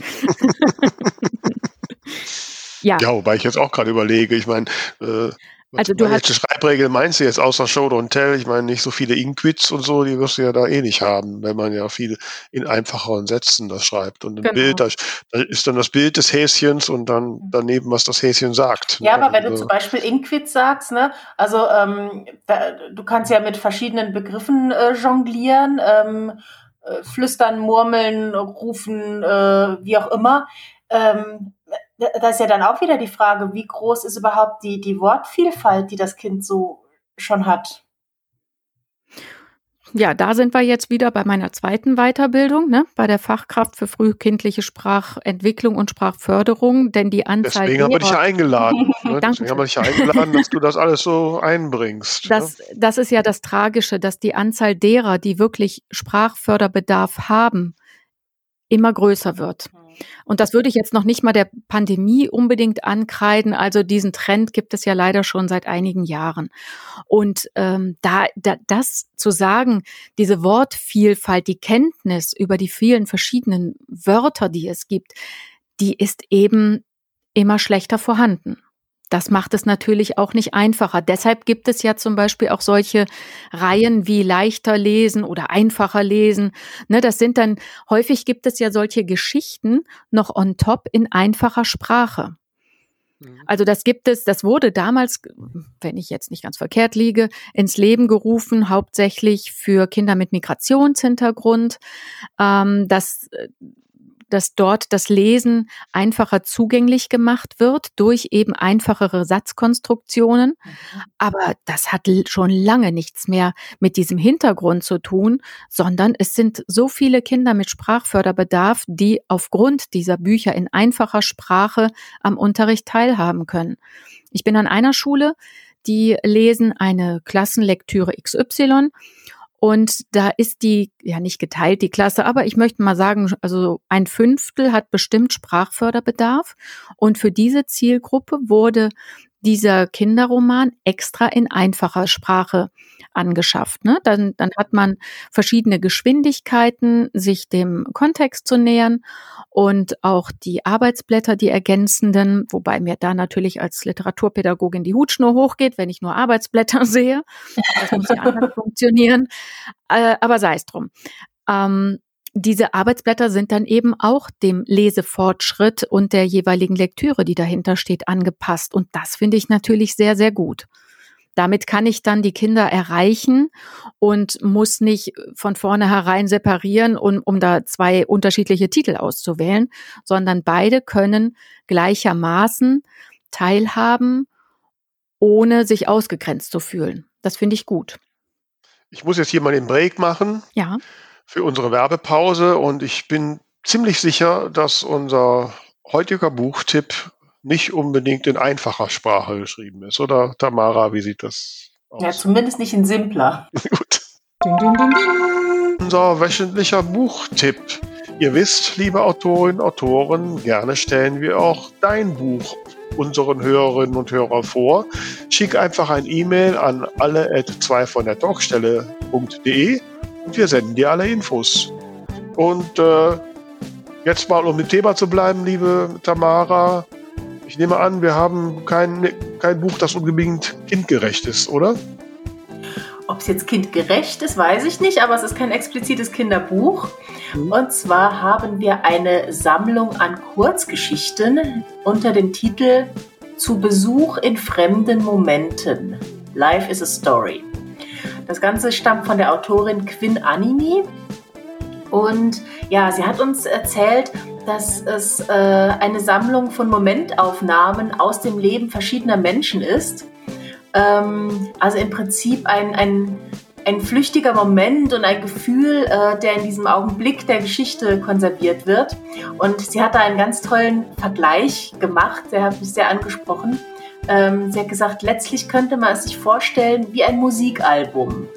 ja. ja, wobei ich jetzt auch gerade überlege, ich meine, äh, also du hast Schreibregel meinst du jetzt außer Show Don't Tell? Ich meine nicht so viele Inquits und so, die wirst du ja da eh nicht haben, wenn man ja viel in einfacheren Sätzen das schreibt. Und ein genau. Bild, da, ist dann das Bild des Häschens und dann mhm. daneben, was das Häschen sagt. Ja, ne? aber wenn du zum Beispiel Inquits sagst, ne, also ähm, da, du kannst ja mit verschiedenen Begriffen äh, jonglieren, ähm, äh, flüstern, murmeln, rufen, äh, wie auch immer. Ähm, da ist ja dann auch wieder die Frage, wie groß ist überhaupt die, die Wortvielfalt, die das Kind so schon hat? Ja, da sind wir jetzt wieder bei meiner zweiten Weiterbildung, ne, bei der Fachkraft für frühkindliche Sprachentwicklung und Sprachförderung, denn die Anzahl. Deswegen haben wir dich ja eingeladen. *laughs* Ne? Deswegen haben wir dich ja eingeladen, dass du das alles so einbringst. Das, ne? das ist ja das Tragische, dass die Anzahl derer, die wirklich Sprachförderbedarf haben, immer größer wird. Und das würde ich jetzt noch nicht mal der Pandemie unbedingt ankreiden. Also diesen Trend gibt es ja leider schon seit einigen Jahren. Und ähm, da, da das zu sagen, diese Wortvielfalt, die Kenntnis über die vielen verschiedenen Wörter, die es gibt, die ist eben immer schlechter vorhanden. Das macht es natürlich auch nicht einfacher. Deshalb gibt es ja zum Beispiel auch solche Reihen wie leichter lesen oder einfacher lesen. Ne, das sind dann, häufig gibt es ja solche Geschichten noch on top in einfacher Sprache. Mhm. Also das gibt es, das wurde damals, wenn ich jetzt nicht ganz verkehrt liege, ins Leben gerufen, hauptsächlich für Kinder mit Migrationshintergrund. Ähm, das dass dort das Lesen einfacher zugänglich gemacht wird durch eben einfachere Satzkonstruktionen. Mhm. Aber das hat schon lange nichts mehr mit diesem Hintergrund zu tun, sondern es sind so viele Kinder mit Sprachförderbedarf, die aufgrund dieser Bücher in einfacher Sprache am Unterricht teilhaben können. Ich bin an einer Schule, die lesen eine Klassenlektüre XY und da ist die, ja nicht geteilt, die Klasse, aber ich möchte mal sagen, also ein Fünftel hat bestimmt Sprachförderbedarf. Und für diese Zielgruppe wurde dieser Kinderroman extra in einfacher Sprache angeschafft. Ne? Dann, dann hat man verschiedene Geschwindigkeiten, sich dem Kontext zu nähern und auch die Arbeitsblätter, die ergänzenden, wobei mir da natürlich als Literaturpädagogin die Hutschnur hochgeht, wenn ich nur Arbeitsblätter *laughs* sehe. Das muss ja anders funktionieren. Äh, aber sei es drum. Ähm, diese Arbeitsblätter sind dann eben auch dem Lesefortschritt und der jeweiligen Lektüre, die dahinter steht, angepasst. Und das finde ich natürlich sehr, sehr gut. Damit kann ich dann die Kinder erreichen und muss nicht von vornherein separieren, um, um da zwei unterschiedliche Titel auszuwählen, sondern beide können gleichermaßen teilhaben, ohne sich ausgegrenzt zu fühlen. Das finde ich gut. Ich muss jetzt hier mal den Break machen. Ja. Für unsere Werbepause und ich bin ziemlich sicher, dass unser heutiger Buchtipp nicht unbedingt in einfacher Sprache geschrieben ist. Oder Tamara, wie sieht das aus? Ja, zumindest nicht in simpler. *laughs* Gut. Ding, ding, ding, Unser wöchentlicher Buchtipp. Ihr wisst, liebe Autorinnen, Autoren, gerne stellen wir auch dein Buch unseren Hörerinnen und Hörern vor. Schick einfach ein E-Mail an alle at 2 von der Talkstelle.de und wir senden dir alle Infos. Und äh, jetzt mal, um im Thema zu bleiben, liebe Tamara, ich nehme an, wir haben kein, kein Buch, das unbedingt kindgerecht ist, oder? Ob es jetzt kindgerecht ist, weiß ich nicht, aber es ist kein explizites Kinderbuch. Mhm. Und zwar haben wir eine Sammlung an Kurzgeschichten unter dem Titel Zu Besuch in fremden Momenten. Life is a Story. Das Ganze stammt von der Autorin Quinn Animi. Und ja, sie hat uns erzählt, dass es äh, eine Sammlung von Momentaufnahmen aus dem Leben verschiedener Menschen ist. Ähm, also im Prinzip ein, ein, ein flüchtiger Moment und ein Gefühl, äh, der in diesem Augenblick der Geschichte konserviert wird. Und sie hat da einen ganz tollen Vergleich gemacht, der hat mich sehr angesprochen. Ähm, sie hat gesagt, letztlich könnte man es sich vorstellen wie ein Musikalbum.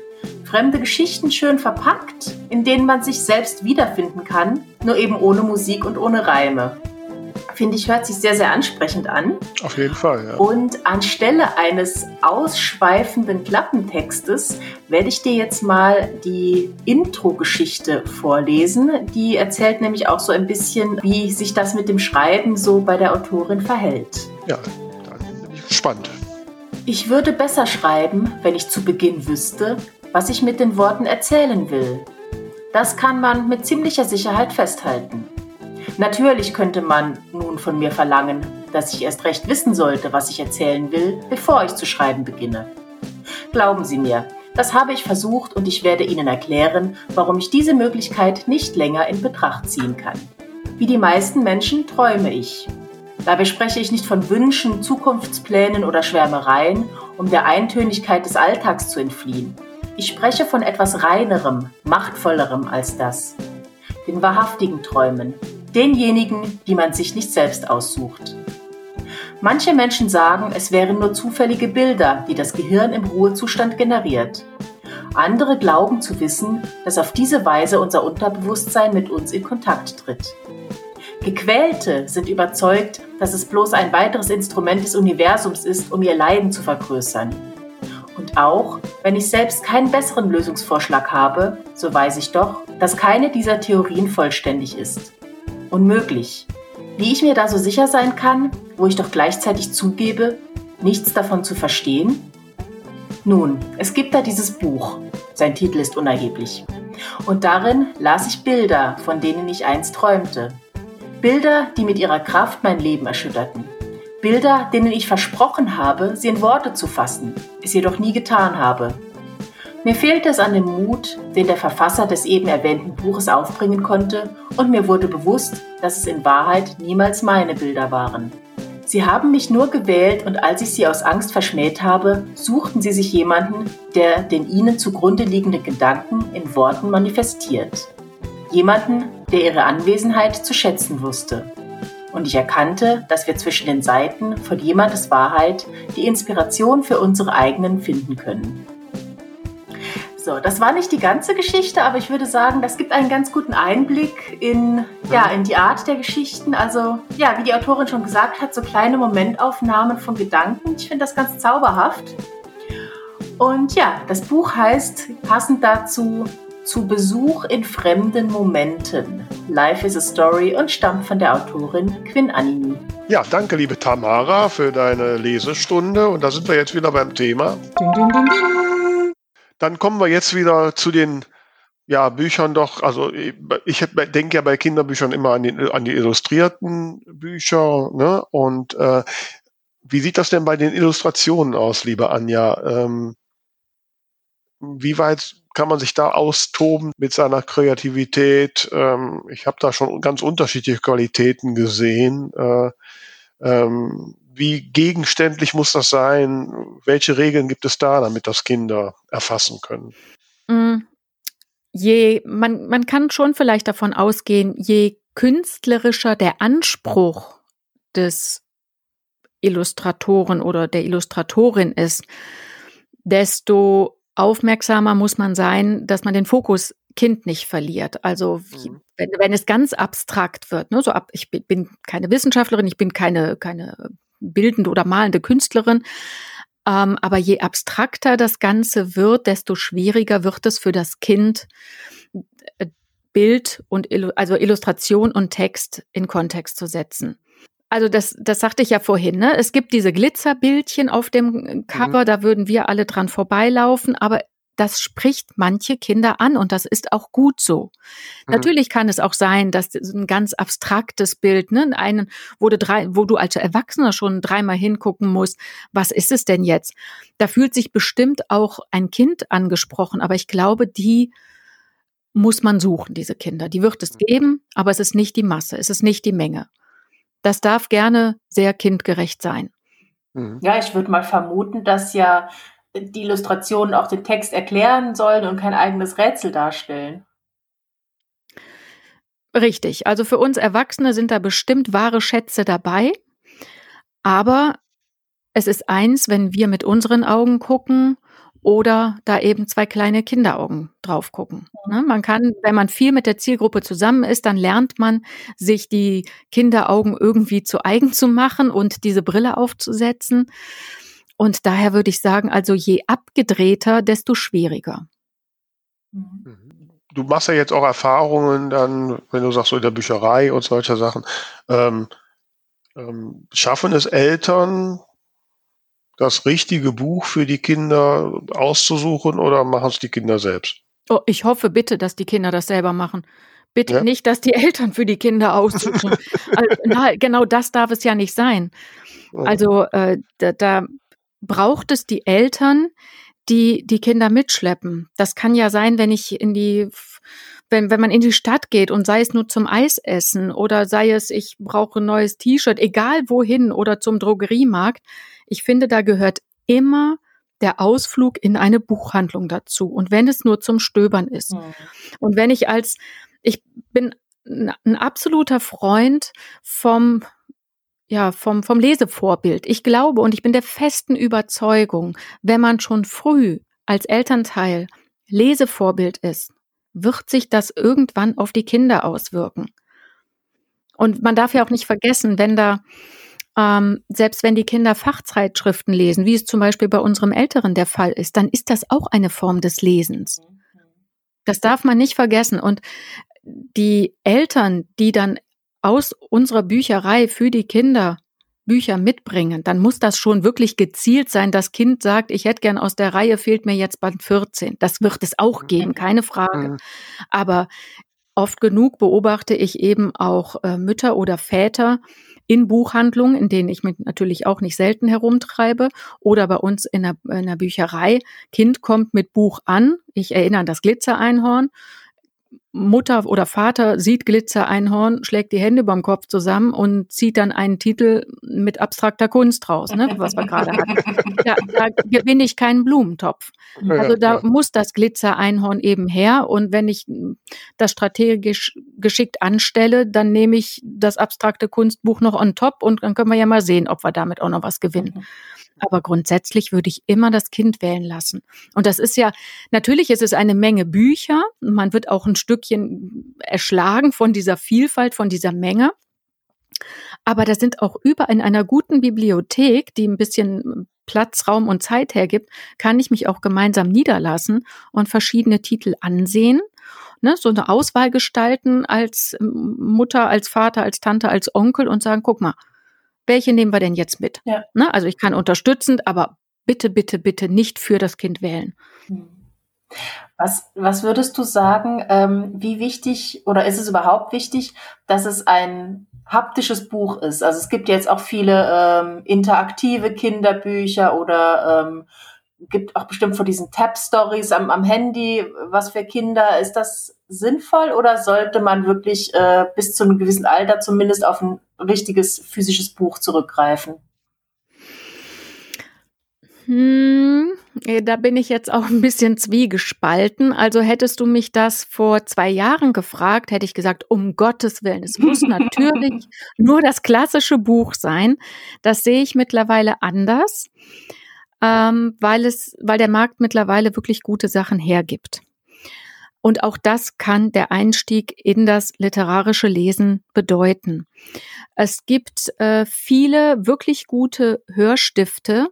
Fremde Geschichten schön verpackt, in denen man sich selbst wiederfinden kann, nur eben ohne Musik und ohne Reime. Finde ich, hört sich sehr, sehr ansprechend an. Auf jeden Fall, ja. Und anstelle eines ausschweifenden Klappentextes werde ich dir jetzt mal die Intro-Geschichte vorlesen. Die erzählt nämlich auch so ein bisschen, wie sich das mit dem Schreiben so bei der Autorin verhält. Ja, gespannt. Ich würde besser schreiben, wenn ich zu Beginn wüsste, was ich mit den Worten erzählen will. Das kann man mit ziemlicher Sicherheit festhalten. Natürlich könnte man nun von mir verlangen, dass ich erst recht wissen sollte, was ich erzählen will, bevor ich zu schreiben beginne. Glauben Sie mir, das habe ich versucht und ich werde Ihnen erklären, warum ich diese Möglichkeit nicht länger in Betracht ziehen kann. Wie die meisten Menschen träume ich. Dabei spreche ich nicht von Wünschen, Zukunftsplänen oder Schwärmereien, um der Eintönigkeit des Alltags zu entfliehen. Ich spreche von etwas reinerem, machtvollerem als das. Den wahrhaftigen Träumen, denjenigen, die man sich nicht selbst aussucht. Manche Menschen sagen, es wären nur zufällige Bilder, die das Gehirn im Ruhezustand generiert. Andere glauben zu wissen, dass auf diese Weise unser Unterbewusstsein mit uns in Kontakt tritt. Gequälte sind überzeugt, dass es bloß ein weiteres Instrument des Universums ist, um ihr Leiden zu vergrößern. Und auch, wenn ich selbst keinen besseren Lösungsvorschlag habe, so weiß ich doch, dass keine dieser Theorien vollständig ist. Unmöglich. Wie ich mir da so sicher sein kann, wo ich doch gleichzeitig zugebe, nichts davon zu verstehen? Nun, es gibt da dieses Buch. Sein Titel ist unerheblich. Und darin las ich Bilder, von denen ich einst träumte. Bilder, die mit ihrer Kraft mein Leben erschütterten. Bilder, denen ich versprochen habe, sie in Worte zu fassen, es jedoch nie getan habe. Mir fehlte es an dem Mut, den der Verfasser des eben erwähnten Buches aufbringen konnte, und mir wurde bewusst, dass es in Wahrheit niemals meine Bilder waren. Sie haben mich nur gewählt und als ich sie aus Angst verschmäht habe, suchten sie sich jemanden, der den ihnen zugrunde liegenden Gedanken in Worten manifestiert. Jemanden, der ihre Anwesenheit zu schätzen wusste und ich erkannte, dass wir zwischen den Seiten von jemandes Wahrheit die Inspiration für unsere eigenen finden können. So, das war nicht die ganze Geschichte, aber ich würde sagen, das gibt einen ganz guten Einblick in, ja, in die Art der Geschichten. Also, ja, wie die Autorin schon gesagt hat, so kleine Momentaufnahmen von Gedanken. Ich finde das ganz zauberhaft. Und ja, das Buch heißt passend dazu zu Besuch in fremden Momenten. Life is a Story und stammt von der Autorin Quinn Animi. Ja, danke, liebe Tamara, für deine Lesestunde. Und da sind wir jetzt wieder beim Thema. Ding, ding, ding, Dann kommen wir jetzt wieder zu den ja, Büchern doch, also ich denke ja bei Kinderbüchern immer an die, an die illustrierten Bücher. Ne? Und äh, wie sieht das denn bei den Illustrationen aus, liebe Anja? Ähm, wie weit kann man sich da austoben mit seiner Kreativität? Ähm, ich habe da schon ganz unterschiedliche Qualitäten gesehen. Äh, ähm, wie gegenständlich muss das sein? Welche Regeln gibt es da, damit das Kinder erfassen können? Mm, je, man, man kann schon vielleicht davon ausgehen, je künstlerischer der Anspruch des Illustratoren oder der Illustratorin ist, desto aufmerksamer muss man sein, dass man den Fokus Kind nicht verliert. Also mhm. wenn, wenn es ganz abstrakt wird, ne, so ab, ich bin, keine Wissenschaftlerin, ich bin keine, keine bildende oder malende Künstlerin. Ähm, aber je abstrakter das Ganze wird, desto schwieriger wird es für das Kind, äh, Bild und also Illustration und Text in Kontext zu setzen also das, das sagte ich ja vorhin, ne? Es gibt diese Glitzerbildchen auf dem Cover, mhm. da würden wir alle dran vorbeilaufen, aber das spricht manche Kinder an und das ist auch gut so. Mhm. Natürlich kann es auch sein, dass ein ganz abstraktes Bild, ne, einen, wo du drei, wo du als Erwachsener schon dreimal hingucken musst, was ist es denn jetzt? Da fühlt sich bestimmt auch ein Kind angesprochen, aber ich glaube, die muss man suchen, diese Kinder. Die wird es mhm. geben, aber es ist nicht die Masse, es ist nicht die Menge. Das darf gerne sehr kindgerecht sein. Mhm. Ja, ich würde mal vermuten, dass ja die Illustrationen auch den Text erklären sollen und kein eigenes Rätsel darstellen. Richtig. Also für uns Erwachsene sind da bestimmt wahre Schätze dabei. Aber es ist eins, wenn wir mit unseren Augen gucken oder da eben zwei kleine Kinderaugen drauf gucken. Ne? Man kann, wenn man viel mit der Zielgruppe zusammen ist, dann lernt man, sich die Kinderaugen irgendwie zu eigen zu machen und diese Brille aufzusetzen. Und daher würde ich sagen, also je abgedrehter, desto schwieriger. Mhm. Du machst ja jetzt auch Erfahrungen dann, wenn du sagst, so in der Bücherei und solche Sachen. Ähm, ähm, schaffen es Eltern, das richtige Buch für die Kinder auszusuchen oder machen es die Kinder selbst? Oh, ich hoffe bitte, dass die Kinder das selber machen. Bitte ja? nicht, dass die *laughs* Eltern für die Kinder aussuchen. also, na, genau das darf es ja nicht sein. Also äh, da, da braucht es die Eltern, die die Kinder mitschleppen. Das kann ja sein, wenn ich in die wenn, wenn man in die Stadt geht und sei es nur zum Eisessen oder sei es, ich brauche ein neues T-Shirt, egal wohin oder zum Drogeriemarkt, ich finde, da gehört immer der Ausflug in eine Buchhandlung dazu. Und wenn es nur zum Stöbern ist. Mhm. Und wenn ich als, ich bin ein absoluter Freund vom ja, vom, vom Lesevorbild. Ich glaube und ich bin der festen Überzeugung, wenn man schon früh als Elternteil Lesevorbild ist, wird sich das irgendwann auf die Kinder auswirken. Und man darf ja auch nicht vergessen, wenn da, ähm, selbst wenn die Kinder Fachzeitschriften lesen, wie es zum Beispiel bei unserem Älteren der Fall ist, dann ist das auch eine Form des Lesens. Das darf man nicht vergessen. Und die Eltern, die dann aus unserer Bücherei für die Kinder Bücher mitbringen, dann muss das schon wirklich gezielt sein. Das Kind sagt, ich hätte gern aus der Reihe, fehlt mir jetzt Band 14. Das wird es auch geben, keine Frage. Mhm. Aber oft genug beobachte ich eben auch äh, Mütter oder Väter in Buchhandlungen, in denen ich mich natürlich auch nicht selten herumtreibe, oder bei uns in der, in der Bücherei. Kind kommt mit Buch an. Ich erinnere an das Glitzereinhorn. Mutter oder Vater sieht Glitzer-Einhorn, schlägt die Hände beim Kopf zusammen und zieht dann einen Titel mit abstrakter Kunst raus, ne, was wir gerade hatten. *laughs* Da, da gewinne ich keinen Blumentopf. Also da muss das Glitzer-Einhorn eben her. Und wenn ich das strategisch geschickt anstelle, dann nehme ich das abstrakte Kunstbuch noch on top und dann können wir ja mal sehen, ob wir damit auch noch was gewinnen. Aber grundsätzlich würde ich immer das Kind wählen lassen. Und das ist ja, natürlich ist es eine Menge Bücher. Man wird auch ein Stückchen erschlagen von dieser Vielfalt, von dieser Menge. Aber da sind auch über in einer guten Bibliothek, die ein bisschen Platz, Raum und Zeit hergibt, kann ich mich auch gemeinsam niederlassen und verschiedene Titel ansehen. Ne, so eine Auswahl gestalten als Mutter, als Vater, als Tante, als Onkel und sagen, guck mal, welche nehmen wir denn jetzt mit? Ja. Ne? Also ich kann unterstützend, aber bitte, bitte, bitte nicht für das Kind wählen. Hm. Was, was würdest du sagen, ähm, wie wichtig oder ist es überhaupt wichtig, dass es ein haptisches Buch ist? Also es gibt jetzt auch viele ähm, interaktive Kinderbücher oder ähm, gibt auch bestimmt von diesen Tab-Stories am, am Handy was für Kinder. Ist das sinnvoll oder sollte man wirklich äh, bis zu einem gewissen Alter zumindest auf ein richtiges physisches Buch zurückgreifen? Hm, da bin ich jetzt auch ein bisschen zwiegespalten. Also hättest du mich das vor zwei Jahren gefragt, hätte ich gesagt, um Gottes Willen, es muss *laughs* natürlich nur das klassische Buch sein. Das sehe ich mittlerweile anders ähm, weil es, weil der Markt mittlerweile wirklich gute Sachen hergibt. Und auch das kann der Einstieg in das literarische Lesen bedeuten. Es gibt äh, viele wirklich gute Hörstifte,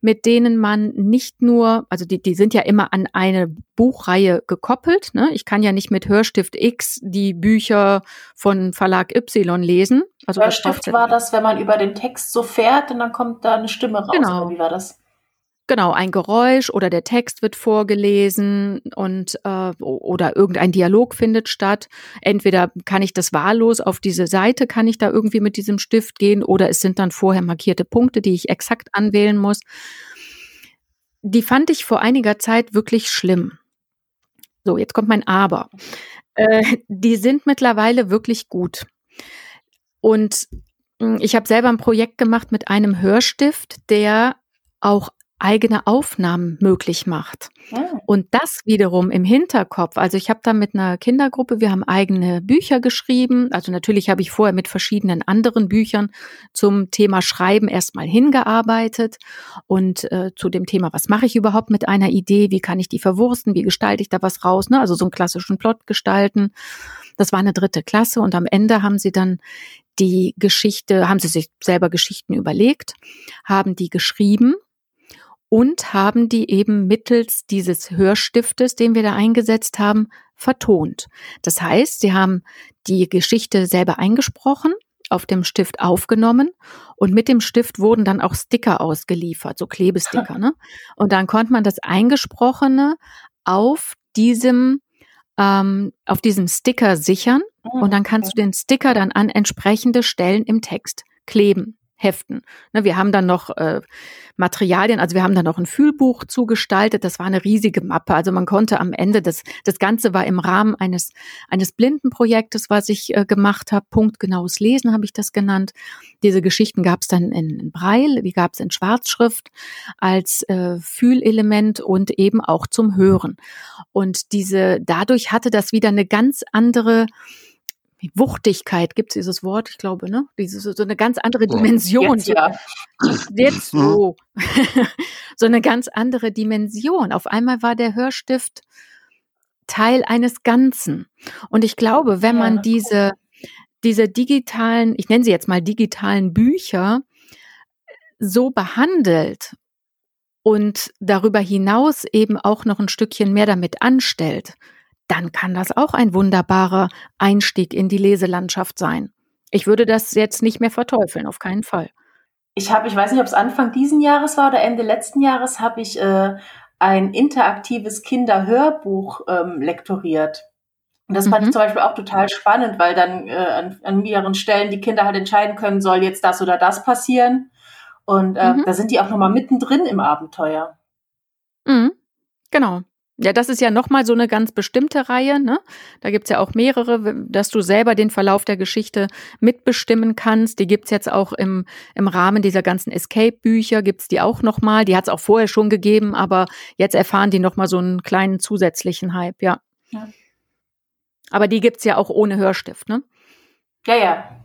mit denen man nicht nur, also die, die sind ja immer an eine Buchreihe gekoppelt. Ne? Ich kann ja nicht mit Hörstift X die Bücher von Verlag Y lesen. Also Hörstift war das, wenn man über den Text so fährt und dann kommt da eine Stimme raus. Genau. wie war das? Genau, ein Geräusch oder der Text wird vorgelesen und äh, oder irgendein Dialog findet statt. Entweder kann ich das wahllos auf diese Seite, kann ich da irgendwie mit diesem Stift gehen oder es sind dann vorher markierte Punkte, die ich exakt anwählen muss. Die fand ich vor einiger Zeit wirklich schlimm. So, jetzt kommt mein Aber. Äh, die sind mittlerweile wirklich gut. Und hm, ich habe selber ein Projekt gemacht mit einem Hörstift, der auch eigene Aufnahmen möglich macht. Ja. Und das wiederum im Hinterkopf. Also ich habe da mit einer Kindergruppe, wir haben eigene Bücher geschrieben. Also natürlich habe ich vorher mit verschiedenen anderen Büchern zum Thema Schreiben erstmal hingearbeitet und äh, zu dem Thema, was mache ich überhaupt mit einer Idee, wie kann ich die verwursten, wie gestalte ich da was raus, ne? also so einen klassischen Plot gestalten. Das war eine dritte Klasse und am Ende haben sie dann die Geschichte, haben sie sich selber Geschichten überlegt, haben die geschrieben und haben die eben mittels dieses Hörstiftes, den wir da eingesetzt haben, vertont. Das heißt, sie haben die Geschichte selber eingesprochen, auf dem Stift aufgenommen und mit dem Stift wurden dann auch Sticker ausgeliefert, so Klebesticker. *laughs* Ne? Und dann konnte man das Eingesprochene auf diesem ähm, auf diesem Sticker sichern ah, und dann kannst du den Sticker dann an entsprechende Stellen im Text kleben heften. Ne, wir haben dann noch äh, Materialien, also wir haben dann noch ein Fühlbuch zugestaltet. Das war eine riesige Mappe. Also man konnte am Ende das, das Ganze war im Rahmen eines eines Blindenprojektes, was ich äh, gemacht habe. Punktgenaues Lesen habe ich das genannt. Diese Geschichten gab es dann in, in Braille, die gab es in Schwarzschrift als äh, Fühlelement und eben auch zum Hören. Und diese dadurch hatte das wieder eine ganz andere Wuchtigkeit, gibt es dieses Wort, ich glaube, ne? Diese, so eine ganz andere Dimension. Jetzt, ja. Jetzt so. *laughs* so eine ganz andere Dimension. Auf einmal war der Hörstift Teil eines Ganzen. Und ich glaube, wenn man diese, diese digitalen, ich nenne sie jetzt mal digitalen Bücher so behandelt und darüber hinaus eben auch noch ein Stückchen mehr damit anstellt, dann kann das auch ein wunderbarer Einstieg in die Leselandschaft sein. Ich würde das jetzt nicht mehr verteufeln, auf keinen Fall. Ich habe, ich weiß nicht, ob es Anfang diesen Jahres war oder Ende letzten Jahres, habe ich äh, ein interaktives Kinderhörbuch ähm, lektoriert. Und das mhm. fand ich mhm. zum Beispiel auch total spannend, weil dann äh, an, an mehreren Stellen die Kinder halt entscheiden können, soll jetzt das oder das passieren. Und äh, mhm. da sind die auch nochmal mittendrin im Abenteuer. Mhm. Genau. Ja, das ist ja nochmal so eine ganz bestimmte Reihe. Ne? Da gibt's ja auch mehrere, dass du selber den Verlauf der Geschichte mitbestimmen kannst. Die gibt's jetzt auch im, im Rahmen dieser ganzen Escape-Bücher, gibt's die auch nochmal. Die hat's auch vorher schon gegeben, aber jetzt erfahren die nochmal so einen kleinen zusätzlichen Hype, ja. ja. Aber die gibt's ja auch ohne Hörstift, ne? Ja, ja.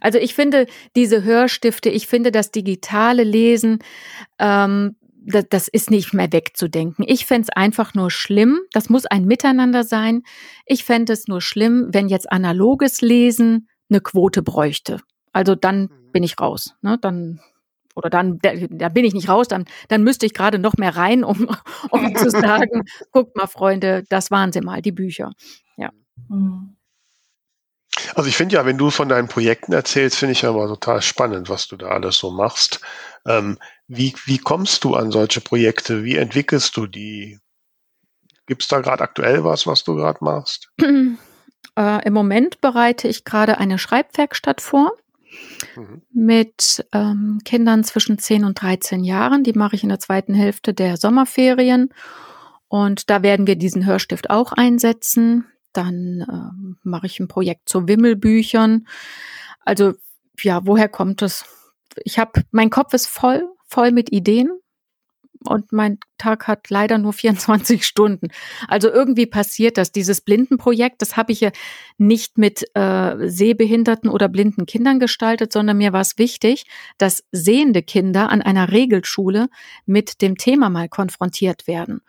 Also ich finde diese Hörstifte, ich finde das digitale Lesen ähm, das, das ist nicht mehr wegzudenken. Ich fände es einfach nur schlimm, das muss ein Miteinander sein. Ich fände es nur schlimm, wenn jetzt analoges Lesen eine Quote bräuchte. Also dann mhm. bin ich raus. Ne? Dann oder dann, da bin ich nicht raus, dann, dann müsste ich gerade noch mehr rein, um, um *laughs* zu sagen, guckt mal, Freunde, das waren sie mal, die Bücher. Ja. Mhm. Also ich finde ja, wenn du von deinen Projekten erzählst, finde ich ja immer total spannend, was du da alles so machst. Ähm, wie, wie kommst du an solche Projekte? Wie entwickelst du die? Gibt es da gerade aktuell was, was du gerade machst? *clears throat* Äh, Im Moment bereite ich gerade eine Schreibwerkstatt vor mhm. mit ähm, Kindern zwischen 10 und 13 Jahren. Die mache ich in der zweiten Hälfte der Sommerferien. Und da werden wir diesen Hörstift auch einsetzen. Dann äh, mache ich ein Projekt zu Wimmelbüchern. Also ja, woher kommt es? Ich habe, mein Kopf ist voll, voll mit Ideen und mein Tag hat leider nur *laughs* 24 Stunden. Also irgendwie passiert das. Dieses Blindenprojekt, das habe ich ja nicht mit äh, sehbehinderten oder blinden Kindern gestaltet, sondern mir war es wichtig, dass sehende Kinder an einer Regelschule mit dem Thema mal konfrontiert werden.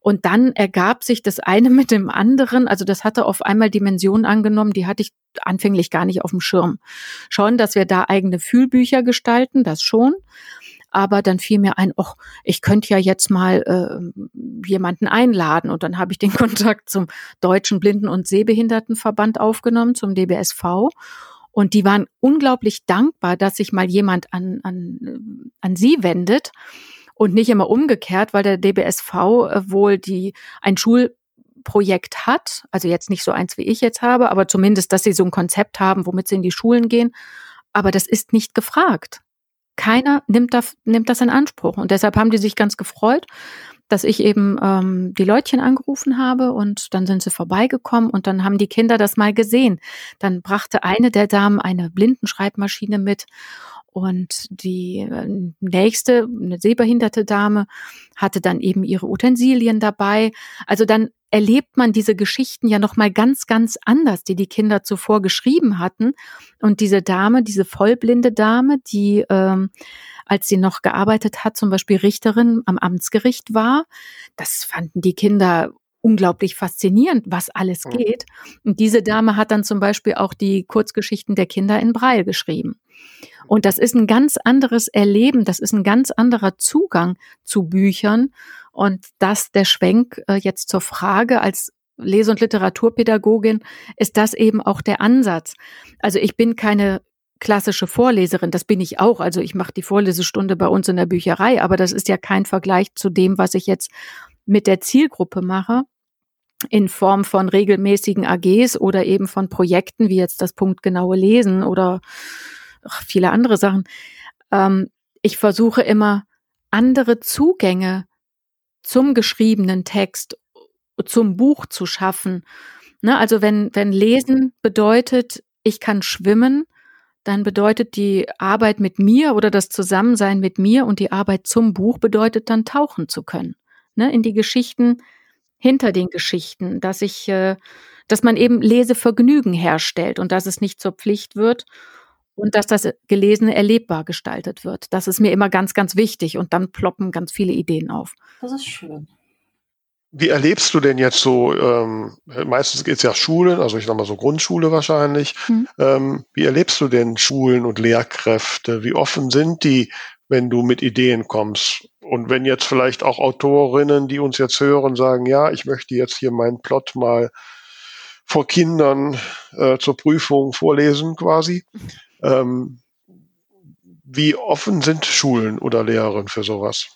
Und dann ergab sich das eine *laughs* mit dem anderen. Also das hatte auf einmal Dimensionen angenommen, die hatte ich anfänglich gar nicht auf dem Schirm. Schon, dass wir da eigene Fühlbücher gestalten, das schon aber dann fiel mir ein, ach, ich könnte ja jetzt mal äh, jemanden einladen. Und dann habe ich den *laughs* Kontakt zum Deutschen Blinden- und Sehbehindertenverband aufgenommen, zum DBSV Und die waren unglaublich dankbar, dass sich mal jemand an, an, an sie wendet und nicht immer umgekehrt, weil der DBSV äh, wohl die ein Schulprojekt hat, also jetzt nicht so eins wie ich jetzt habe, aber zumindest, dass sie so ein Konzept haben, womit sie in die Schulen gehen. Aber das ist nicht gefragt. Keiner nimmt das, nimmt das in Anspruch. Und deshalb haben die sich ganz gefreut, dass ich eben ähm, die Leutchen angerufen habe und dann sind sie vorbeigekommen und dann haben die Kinder das mal gesehen. Dann brachte eine der Damen eine Blindenschreibmaschine mit und die äh, nächste, eine sehbehinderte Dame, hatte dann eben ihre Utensilien dabei. Also dann erlebt man diese Geschichten ja noch mal ganz ganz anders, die die Kinder zuvor geschrieben hatten. Und diese Dame, diese vollblinde Dame, die ähm, als sie noch gearbeitet hat, zum Beispiel Richterin am Amtsgericht war, das fanden die Kinder unglaublich faszinierend, was alles geht. Und diese Dame hat dann zum Beispiel auch die Kurzgeschichten der Kinder in Breil geschrieben. Und das ist ein ganz anderes Erleben, das ist ein ganz anderer Zugang zu Büchern. Und das der Schwenk äh, jetzt zur Frage als Lese- und Literaturpädagogin ist das eben auch der Ansatz. Also ich bin keine klassische Vorleserin, das bin ich auch. Also ich mache die Vorlesestunde bei uns in der Bücherei, aber das ist ja kein Vergleich zu dem, was ich jetzt mit der Zielgruppe mache in Form von regelmäßigen AGs oder eben von Projekten wie jetzt das punktgenaue Lesen oder viele andere Sachen. Ähm, ich versuche immer andere Zugänge zum geschriebenen Text, zum Buch zu schaffen. Ne, also wenn, wenn Lesen bedeutet, ich kann schwimmen, dann bedeutet die Arbeit mit mir oder das Zusammensein mit mir und die Arbeit zum Buch bedeutet dann tauchen zu können. Ne, in die Geschichten hinter den Geschichten, dass ich, äh, dass man eben Lesevergnügen herstellt und dass es nicht zur Pflicht wird und dass das Gelesene erlebbar gestaltet wird. Das ist mir immer ganz, ganz wichtig und dann ploppen ganz viele Ideen auf. Das ist schön. Wie erlebst du denn jetzt so, ähm, meistens geht es ja Schulen, also ich sag mal so Grundschule wahrscheinlich. Mhm. Ähm, wie erlebst du denn Schulen und Lehrkräfte? Wie offen sind die, wenn du mit Ideen kommst? Und wenn jetzt vielleicht auch Autorinnen, die uns jetzt hören, sagen, ja, ich möchte jetzt hier meinen Plot mal vor Kindern äh, zur Prüfung vorlesen quasi. Ähm, wie offen sind Schulen oder Lehrerinnen für sowas?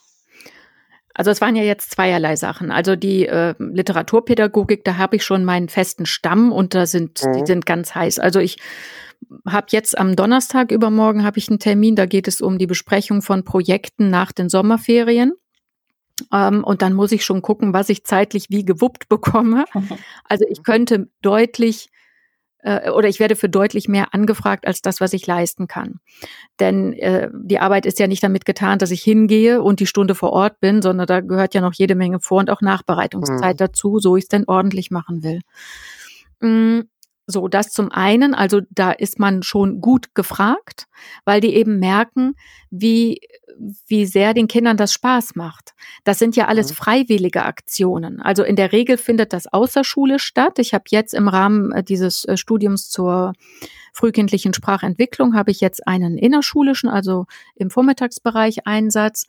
Also es waren ja jetzt zweierlei Sachen. Also die äh, Literaturpädagogik, da habe ich schon meinen festen Stamm und da sind mhm. die sind ganz heiß. Also ich habe jetzt am Donnerstag übermorgen habe ich einen Termin, da geht es um die Besprechung von Projekten nach den Sommerferien. Ähm, und dann muss ich schon gucken, was ich zeitlich wie gewuppt bekomme. *laughs* Also ich könnte deutlich äh, oder ich werde für deutlich mehr angefragt als das, was ich leisten kann. Denn äh, die Arbeit ist ja nicht damit getan, dass ich hingehe und die Stunde vor Ort bin, sondern da gehört ja noch jede Menge Vor- und auch Nachbereitungszeit mhm. dazu, so ich es denn ordentlich machen will. Mhm. So, das zum einen, also da ist man schon gut gefragt, weil die eben merken, wie, wie sehr den Kindern das Spaß macht. Das sind ja alles mhm. freiwillige Aktionen. Also in der Regel findet das außer Schule statt. Ich habe jetzt im Rahmen äh, dieses äh, Studiums zur frühkindlichen Sprachentwicklung habe ich jetzt einen innerschulischen, also im Vormittagsbereich Einsatz.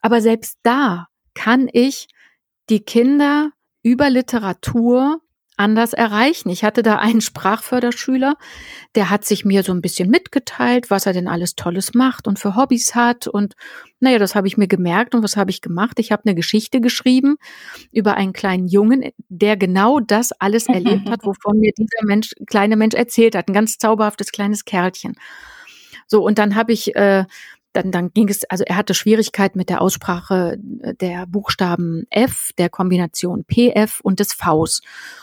Aber selbst da kann ich die Kinder über Literatur anders erreichen. Ich hatte da einen Sprachförderschüler, der hat sich mir so ein bisschen mitgeteilt, was er denn alles Tolles macht und für Hobbys hat. Und naja, das habe ich mir gemerkt. Und was habe ich gemacht? Ich habe eine Geschichte geschrieben über einen kleinen Jungen, der genau das alles *laughs* erlebt hat, wovon mir dieser Mensch, kleine Mensch erzählt hat. Ein ganz zauberhaftes kleines Kerlchen. So, und dann habe ich äh, dann, dann ging es, also er hatte Schwierigkeiten mit der Aussprache der Buchstaben F, der Kombination PF und des Vs.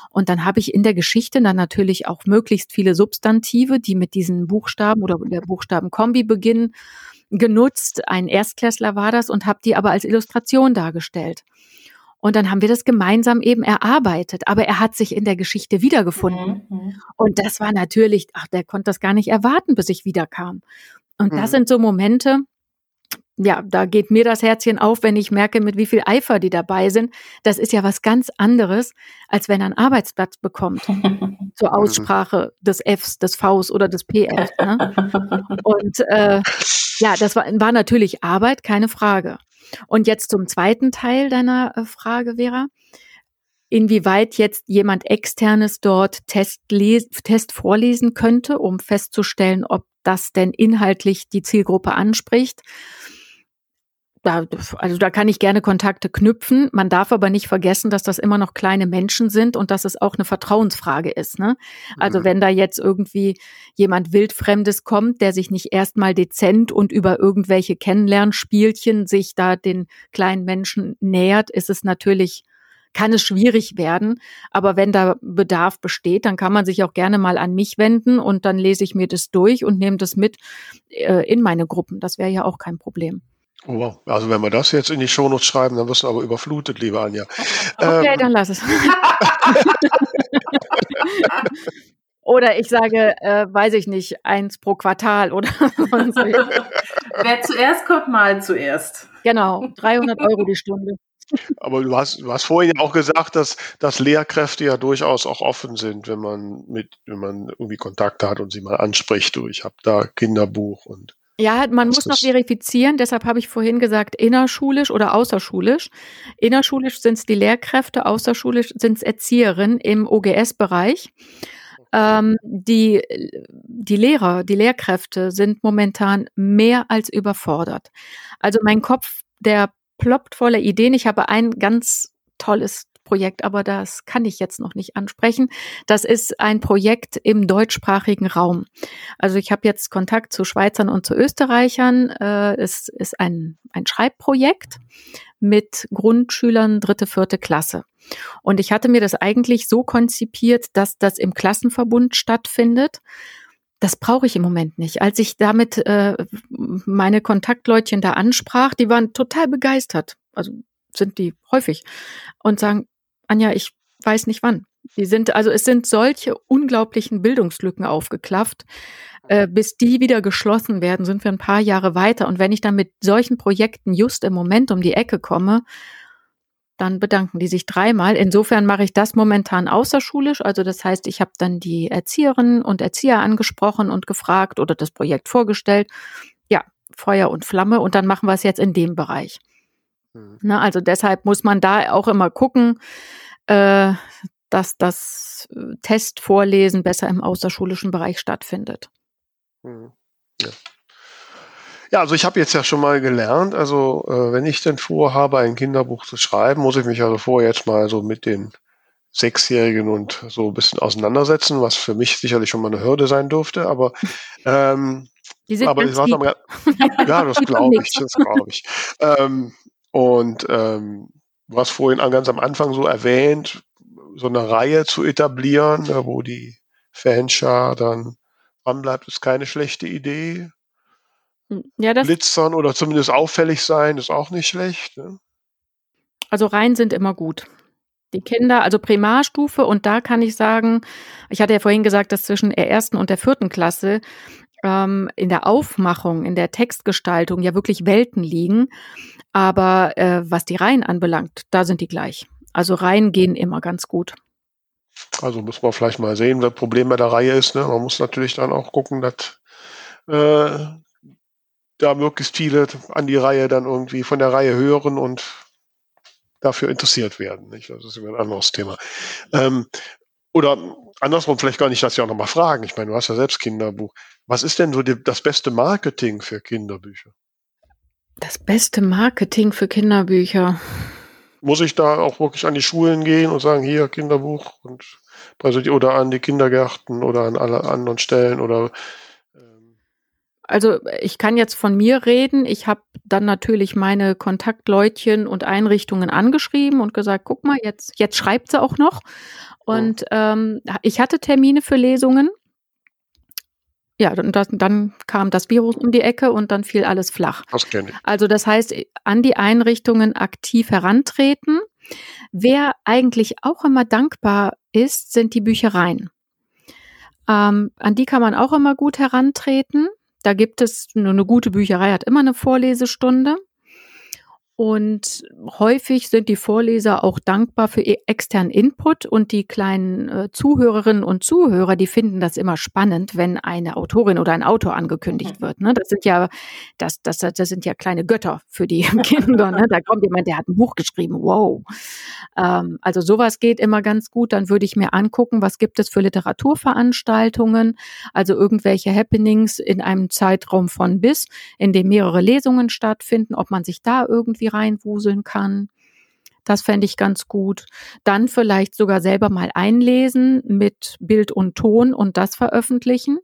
Und dann habe ich in der Geschichte dann natürlich auch möglichst viele Substantive, die mit diesen Buchstaben oder der Buchstabenkombi beginnen, genutzt. Ein Erstklässler war das und habe die aber als Illustration dargestellt. Und dann haben wir das gemeinsam eben erarbeitet. Aber er hat sich in der Geschichte wiedergefunden. Mhm. Und das war natürlich, ach, der konnte das gar nicht erwarten, bis ich wiederkam. Und das mhm. sind so Momente, ja, da geht mir das Herzchen auf, wenn ich merke, mit wie viel Eifer die dabei sind. Das ist ja was ganz anderes, als wenn er einen Arbeitsplatz bekommt *laughs* zur Aussprache des Fs, des Vs oder des PF. Ne? Und äh, *laughs* ja, das war, war natürlich Arbeit, keine Frage. Und jetzt zum zweiten Teil deiner äh, Frage, Vera. inwieweit jetzt jemand externes dort Test, Test vorlesen könnte, um festzustellen, ob das denn inhaltlich die Zielgruppe anspricht. Da, also da kann ich gerne Kontakte knüpfen. Man darf aber nicht vergessen, dass das immer noch kleine Menschen sind und dass es auch eine Vertrauensfrage ist. Ne? Also mhm. wenn da jetzt irgendwie jemand Wildfremdes kommt, der sich nicht erstmal dezent und über irgendwelche Kennenlernspielchen sich da den kleinen Menschen nähert, ist es natürlich kann es schwierig werden. Aber wenn da Bedarf besteht, dann kann man sich auch gerne mal an mich wenden und dann lese ich mir das durch und nehme das mit äh, in meine Gruppen. Das wäre ja auch kein Problem. Oh, wow. Also wenn wir das jetzt in die Shownotes schreiben, dann wirst du aber überflutet, liebe Anja. *laughs* Okay, ähm. dann lass es. *laughs* oder ich sage, äh, weiß ich nicht, eins pro Quartal oder *laughs* sonst Wer zuerst kommt, mal zuerst. Genau, 300 Euro die Stunde. Aber du hast, du hast vorhin ja auch gesagt, dass, dass Lehrkräfte ja durchaus auch offen sind, wenn man mit, wenn man irgendwie Kontakte hat und sie mal anspricht. Du, ich habe da Kinderbuch und ja, man muss noch verifizieren, deshalb habe ich vorhin gesagt, innerschulisch oder außerschulisch. Innerschulisch sind es die Lehrkräfte, außerschulisch sind es Erzieherinnen im OGS-Bereich. Ähm, die, die Lehrer, die Lehrkräfte sind momentan mehr als überfordert. Also mein Kopf, der ploppt voller Ideen. Ich habe ein ganz tolles Projekt, aber das kann ich jetzt noch nicht ansprechen. Das ist ein Projekt im deutschsprachigen Raum. Also ich habe jetzt Kontakt zu Schweizern und zu Österreichern. Äh, es ist ein, ein Schreibprojekt mit Grundschülern dritte, vierte Klasse. Und ich hatte mir das eigentlich so konzipiert, dass das im Klassenverbund stattfindet das brauche ich im Moment nicht. Als ich damit äh, meine Kontaktleutchen da ansprach, die waren total begeistert. Also sind die häufig und sagen, Anja, ich weiß nicht wann. Die sind, also es sind solche unglaublichen Bildungslücken aufgeklafft. Äh, bis die wieder geschlossen werden, sind wir ein paar Jahre weiter. Und wenn ich dann mit solchen Projekten just im Moment um die Ecke komme, dann bedanken die sich dreimal. Insofern mache ich das momentan außerschulisch. Also das heißt, ich habe dann die Erzieherinnen und Erzieher angesprochen und gefragt oder das Projekt vorgestellt. Ja, Feuer und Flamme und dann machen wir es jetzt in dem Bereich. Mhm. Na, also deshalb muss man da auch immer gucken, äh, dass das äh, Testvorlesen besser im außerschulischen Bereich stattfindet. Mhm. Ja. Ja, also ich habe jetzt ja schon mal gelernt, also äh, wenn ich denn vorhabe, ein Kinderbuch zu schreiben, muss ich mich also vorher jetzt mal so mit den Sechsjährigen und so ein bisschen auseinandersetzen, was für mich sicherlich schon mal eine Hürde sein dürfte, aber *laughs* ähm, Die sind aber ich war am, ja, *laughs* das glaube ich, das glaube ich. Ähm, und ähm, du hast vorhin ganz am Anfang so erwähnt, so eine Reihe zu etablieren, ne, wo die Fanschar dann dranbleibt, ist keine schlechte Idee. Hm, ja, das Blitzern oder zumindest auffällig sein, ist auch nicht schlecht. Ne? Also Reihen sind immer gut. Die Kinder, also Primarstufe, und da kann ich sagen, ich hatte ja vorhin gesagt, dass zwischen der ersten und der vierten Klasse ähm, in der Aufmachung, in der Textgestaltung ja wirklich Welten liegen. Aber äh, was die Reihen anbelangt, da sind die gleich. Also Reihen gehen immer ganz gut. Also muss man vielleicht mal sehen, was Problem bei der Reihe ist. Ne? Man muss natürlich dann auch gucken, dass äh, da möglichst viele an die Reihe dann irgendwie von der Reihe hören und dafür interessiert werden. Nicht? Das ist immer ein anderes Thema. Ähm, oder andersrum vielleicht gar nicht, dass Sie auch nochmal fragen. Ich meine, du hast ja selbst Kinderbuch. Was ist denn so die, das beste Marketing für Kinderbücher? Das beste Marketing für Kinderbücher. Muss ich da auch wirklich an die Schulen gehen und sagen, hier Kinderbuch und oder an die Kindergärten oder an alle anderen Stellen oder also ich kann jetzt von mir reden. Ich habe dann natürlich meine Kontaktleutchen und Einrichtungen angeschrieben und gesagt, guck mal, jetzt, jetzt schreibt sie auch noch. Und ähm, ich hatte Termine für Lesungen. Ja, und das, dann kam das Virus um die Ecke und dann fiel alles flach. Das. Also das heißt, an die Einrichtungen aktiv herantreten. Wer eigentlich auch immer dankbar ist, sind die Büchereien. Ähm, an die kann man auch immer gut herantreten. Da gibt es nur eine gute Bücherei, hat immer eine Vorlesestunde. Und häufig sind die Vorleser auch dankbar für externen Input und die kleinen äh, Zuhörerinnen und Zuhörer, die finden das immer spannend, wenn eine Autorin oder ein Autor angekündigt mhm. wird. Ne? Das sind ja, das, das, das sind ja kleine Götter für die *laughs* Kinder. Ne? Da kommt jemand, der hat ein Buch geschrieben. Wow. Ähm, also sowas geht immer ganz gut. Dann würde ich mir angucken, was gibt es für Literaturveranstaltungen, also irgendwelche Happenings in einem Zeitraum von bis, in dem mehrere Lesungen stattfinden, ob man sich da irgendwie reinwuseln kann. Das fände ich ganz gut. Dann vielleicht sogar selber mal einlesen mit Bild und Ton und das veröffentlichen.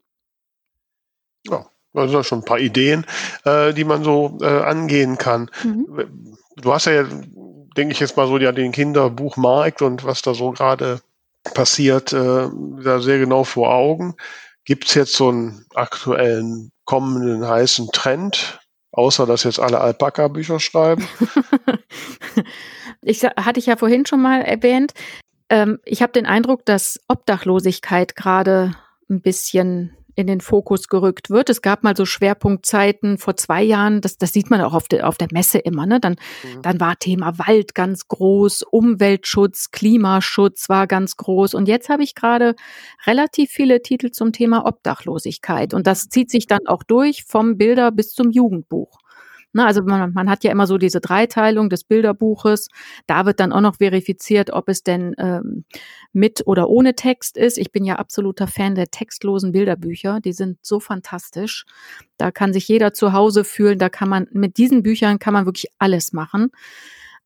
Ja, das sind schon ein paar Ideen, äh, die man so äh, angehen kann. Mhm. Du hast ja, denke ich jetzt mal so, ja den Kinderbuchmarkt und was da so gerade passiert, äh, da sehr genau vor Augen. Gibt es jetzt so einen aktuellen kommenden heißen Trend, Außer, dass jetzt alle Alpaka-Bücher schreiben. *laughs* ich hatte ich ja vorhin schon mal erwähnt. Ähm, ich habe den Eindruck, dass Obdachlosigkeit gerade ein bisschen in den Fokus gerückt wird. Es gab mal so Schwerpunktzeiten vor zwei Jahren, das, das sieht man auch auf, de, auf der Messe immer. Ne? Dann, mhm. dann war Thema Wald ganz groß, Umweltschutz, Klimaschutz war ganz groß. Und jetzt habe ich gerade relativ viele Titel zum Thema Obdachlosigkeit. Und das zieht sich dann auch durch vom Bilder bis zum Jugendbuch. Ne, also man, man hat ja immer so diese Dreiteilung des Bilderbuches. Da wird dann auch noch verifiziert, ob es denn ähm, mit oder ohne Text ist. Ich bin ja absoluter Fan der textlosen Bilderbücher. Die sind so fantastisch. Da kann sich jeder zu Hause fühlen. Da kann man mit diesen Büchern kann man wirklich alles machen.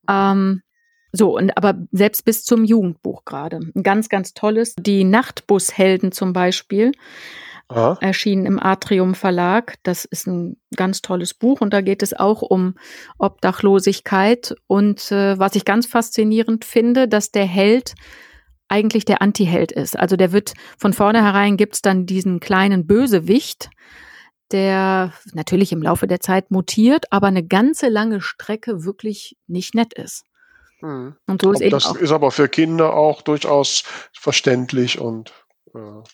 Ähm, so, und aber selbst bis zum Jugendbuch gerade. Ein ganz, ganz tolles. Die Nachtbushelden zum Beispiel. Aha. erschienen im Atrium Verlag. Das ist ein ganz tolles Buch und da geht es auch um Obdachlosigkeit. Und äh, was ich ganz faszinierend finde, dass der Held eigentlich der Antiheld ist. Also der wird von vornherein gibt's dann diesen kleinen Bösewicht, der natürlich im Laufe der Zeit mutiert, aber eine ganze lange Strecke wirklich nicht nett ist. Hm. Und so ist eben das auch ist aber für Kinder auch durchaus verständlich und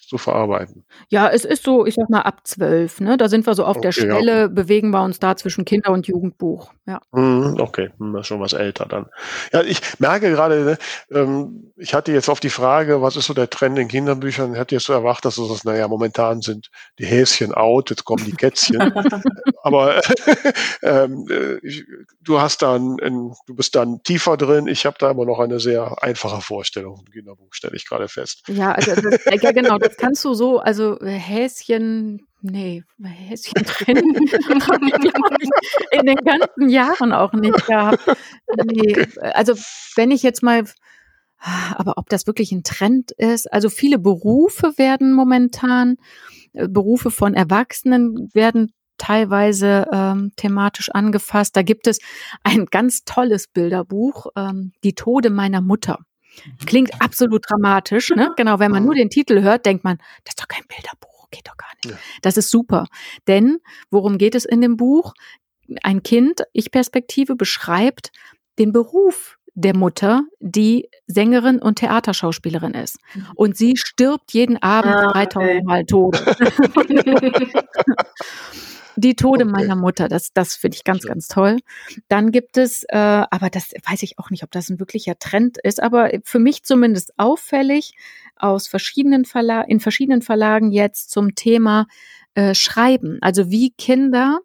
zu verarbeiten. Ja, es ist so, ich sag mal, ab zwölf, ne? Da sind wir so auf okay, der Stelle, ja. bewegen wir uns da zwischen Kinder- und Jugendbuch. Ja. Mhm, okay, hm, schon was älter dann. Ja, ich merke gerade, ne, ähm, ich hatte jetzt auf die Frage, was ist so der Trend in Kinderbüchern, ich hatte jetzt so erwartet, dass es, naja, momentan sind die Häschen out, jetzt kommen die Kätzchen. *laughs* Aber *laughs* ähm, äh, ich, du hast dann, du bist dann tiefer drin. Ich habe da immer noch eine sehr einfache Vorstellung vom Kinderbuch, stelle ich gerade fest. Ja, also *laughs* das, ja, genau, das kannst du so, also äh, Häschen, nee, Häschen *laughs* drin in den ganzen Jahren auch nicht gehabt. Nee, also wenn ich jetzt mal, aber ob das wirklich ein Trend ist, also viele Berufe werden momentan, äh, Berufe von Erwachsenen werden teilweise ähm, thematisch angefasst. Da gibt es ein ganz tolles Bilderbuch, ähm, Die Tode meiner Mutter. Mhm. Klingt absolut dramatisch, ne? Genau, wenn man nur den Titel hört, denkt man, das ist doch kein Bilderbuch, geht doch gar nicht. Ja. Das ist super. Denn worum geht es in dem Buch? Ein Kind, Ich-Perspektive, beschreibt den Beruf der Mutter, die Sängerin und Theaterschauspielerin ist. Mhm. Und sie stirbt jeden Abend ah, 3000 okay. Mal tot. *laughs* Die Tode okay. meiner Mutter, das, das finde ich ganz, ganz toll. Dann gibt es, äh, aber das weiß ich auch nicht, ob das ein wirklicher Trend ist, aber für mich zumindest auffällig aus verschiedenen Verlagen, in verschiedenen Verlagen jetzt zum Thema äh, Schreiben. Also wie Kinder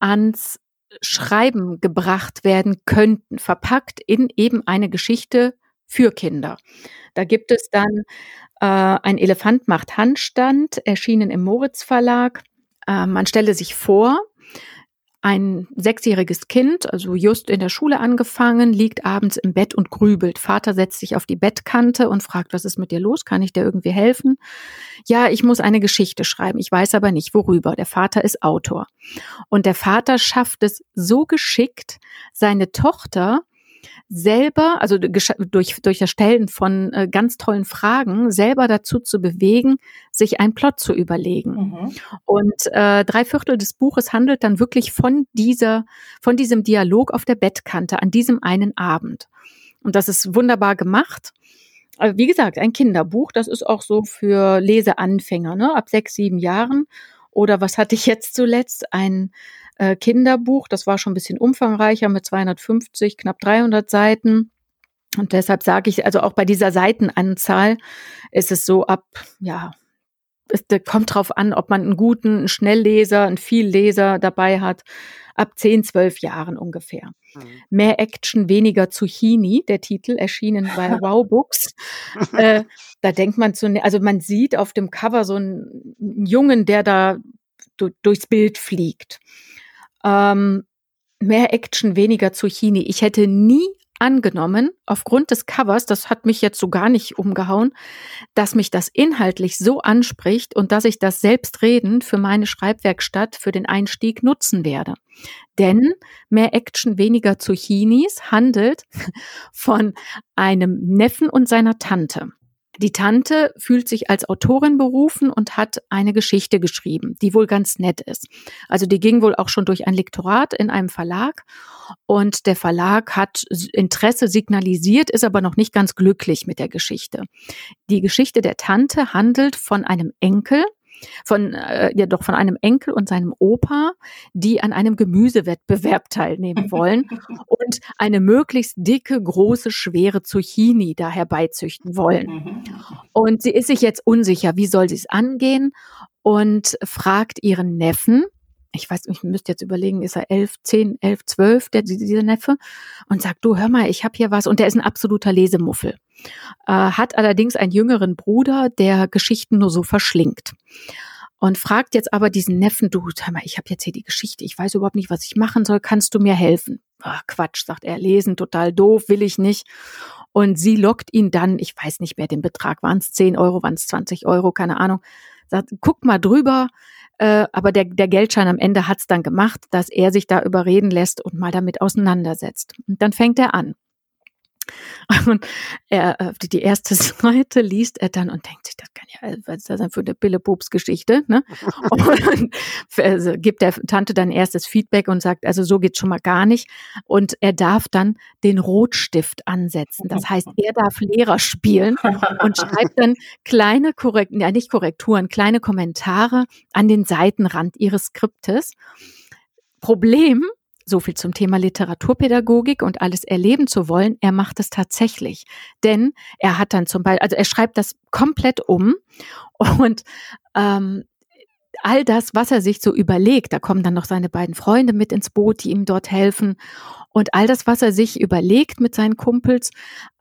ans Schreiben gebracht werden könnten, verpackt in eben eine Geschichte für Kinder. Da gibt es dann äh, ein Elefant macht Handstand, erschienen im Moritz Verlag. Äh, man stelle sich vor, ein sechsjähriges Kind, also just in der Schule angefangen, liegt abends im Bett und grübelt. Vater setzt sich auf die Bettkante und fragt, was ist mit dir los? Kann ich dir irgendwie helfen? Ja, ich muss eine Geschichte schreiben. Ich weiß aber nicht worüber. Der Vater ist Autor. Und der Vater schafft es so geschickt, seine Tochter selber, also durch, durch das Stellen von äh, ganz tollen Fragen, selber dazu zu bewegen, sich einen Plot zu überlegen. Mhm. Und äh, drei Viertel des Buches handelt dann wirklich von dieser, von diesem Dialog auf der Bettkante an diesem einen Abend. Und das ist wunderbar gemacht. Wie gesagt, ein Kinderbuch, das ist auch so für Leseanfänger, ne, ab sechs, sieben Jahren. Oder was hatte ich jetzt zuletzt? Ein äh, Kinderbuch, das war schon ein bisschen umfangreicher mit 250, knapp 300 Seiten. Und deshalb sage ich, also auch bei dieser Seitenanzahl ist es so ab, ja, es kommt drauf an, ob man einen guten, einen Schnellleser, einen Vielleser dabei hat. Ab 10, 12 Jahren ungefähr. Mhm. Mehr Action, weniger Zucchini, der Titel, erschienen bei *laughs* Wow Books. äh, da denkt man zu, also man sieht auf dem Cover so einen, einen Jungen, der da durchs Bild fliegt. Ähm, mehr Action, weniger Zucchini. Ich hätte nie angenommen, aufgrund des Covers, das hat mich jetzt so gar nicht umgehauen, dass mich das inhaltlich so anspricht und dass ich das selbstredend für meine Schreibwerkstatt für den Einstieg nutzen werde. Denn mehr Action, weniger Zucchinis handelt *laughs* von einem Neffen und seiner Tante. Die Tante fühlt sich als Autorin berufen und hat eine Geschichte geschrieben, die wohl ganz nett ist. Also die ging wohl auch schon durch ein Lektorat in einem Verlag und der Verlag hat Interesse signalisiert, ist aber noch nicht ganz glücklich mit der Geschichte. Die Geschichte der Tante handelt von einem Enkel, von äh, ja doch von einem Enkel und seinem Opa, die an einem Gemüsewettbewerb *laughs* teilnehmen *laughs* wollen und eine möglichst dicke, große, schwere Zucchini da herbeizüchten wollen. Mhm. Und sie ist sich jetzt unsicher, wie soll sie es angehen und fragt ihren Neffen, ich weiß, ich müsste jetzt überlegen, ist er elf, zehn, elf, zwölf, der, dieser Neffe, und sagt, du, hör mal, ich habe hier was, und der ist ein absoluter Lesemuffel. Äh, hat allerdings einen jüngeren Bruder, der Geschichten nur so verschlingt. Und fragt jetzt aber diesen Neffen, du, hör mal, ich habe jetzt hier die Geschichte, ich weiß überhaupt nicht, was ich machen soll, kannst du mir helfen? Ach, Quatsch, sagt er, lesen, total doof, will ich nicht. Und sie lockt ihn dann, ich weiß nicht mehr den Betrag, waren es 10 Euro, waren es 20 Euro, keine Ahnung, sagt, guck mal drüber, äh, aber der, der Geldschein am Ende hat's dann gemacht, dass er sich da überreden lässt und mal damit auseinandersetzt. Und dann fängt er an. *laughs* Und er, äh, die erste *laughs* Seite liest er dann und denkt sich, das kann ja, was ist das denn für eine Bille-Pups-Geschichte, ne? *laughs* Und also gibt der Tante dann erstes Feedback und sagt, also so geht's schon mal gar nicht. Und er darf dann den Rotstift ansetzen. Das heißt, er darf Lehrer spielen und schreibt dann kleine Korrekturen, ja nicht Korrekturen, kleine Kommentare an den Seitenrand ihres Skriptes. Problem, so viel zum Thema Literaturpädagogik und alles erleben zu wollen. Er macht es tatsächlich. Denn er hat dann zum Beispiel, also er schreibt das komplett um und ähm, all das, was er sich so überlegt, da kommen dann noch seine beiden Freunde mit ins Boot, die ihm dort helfen. Und all das, was er sich überlegt mit seinen Kumpels,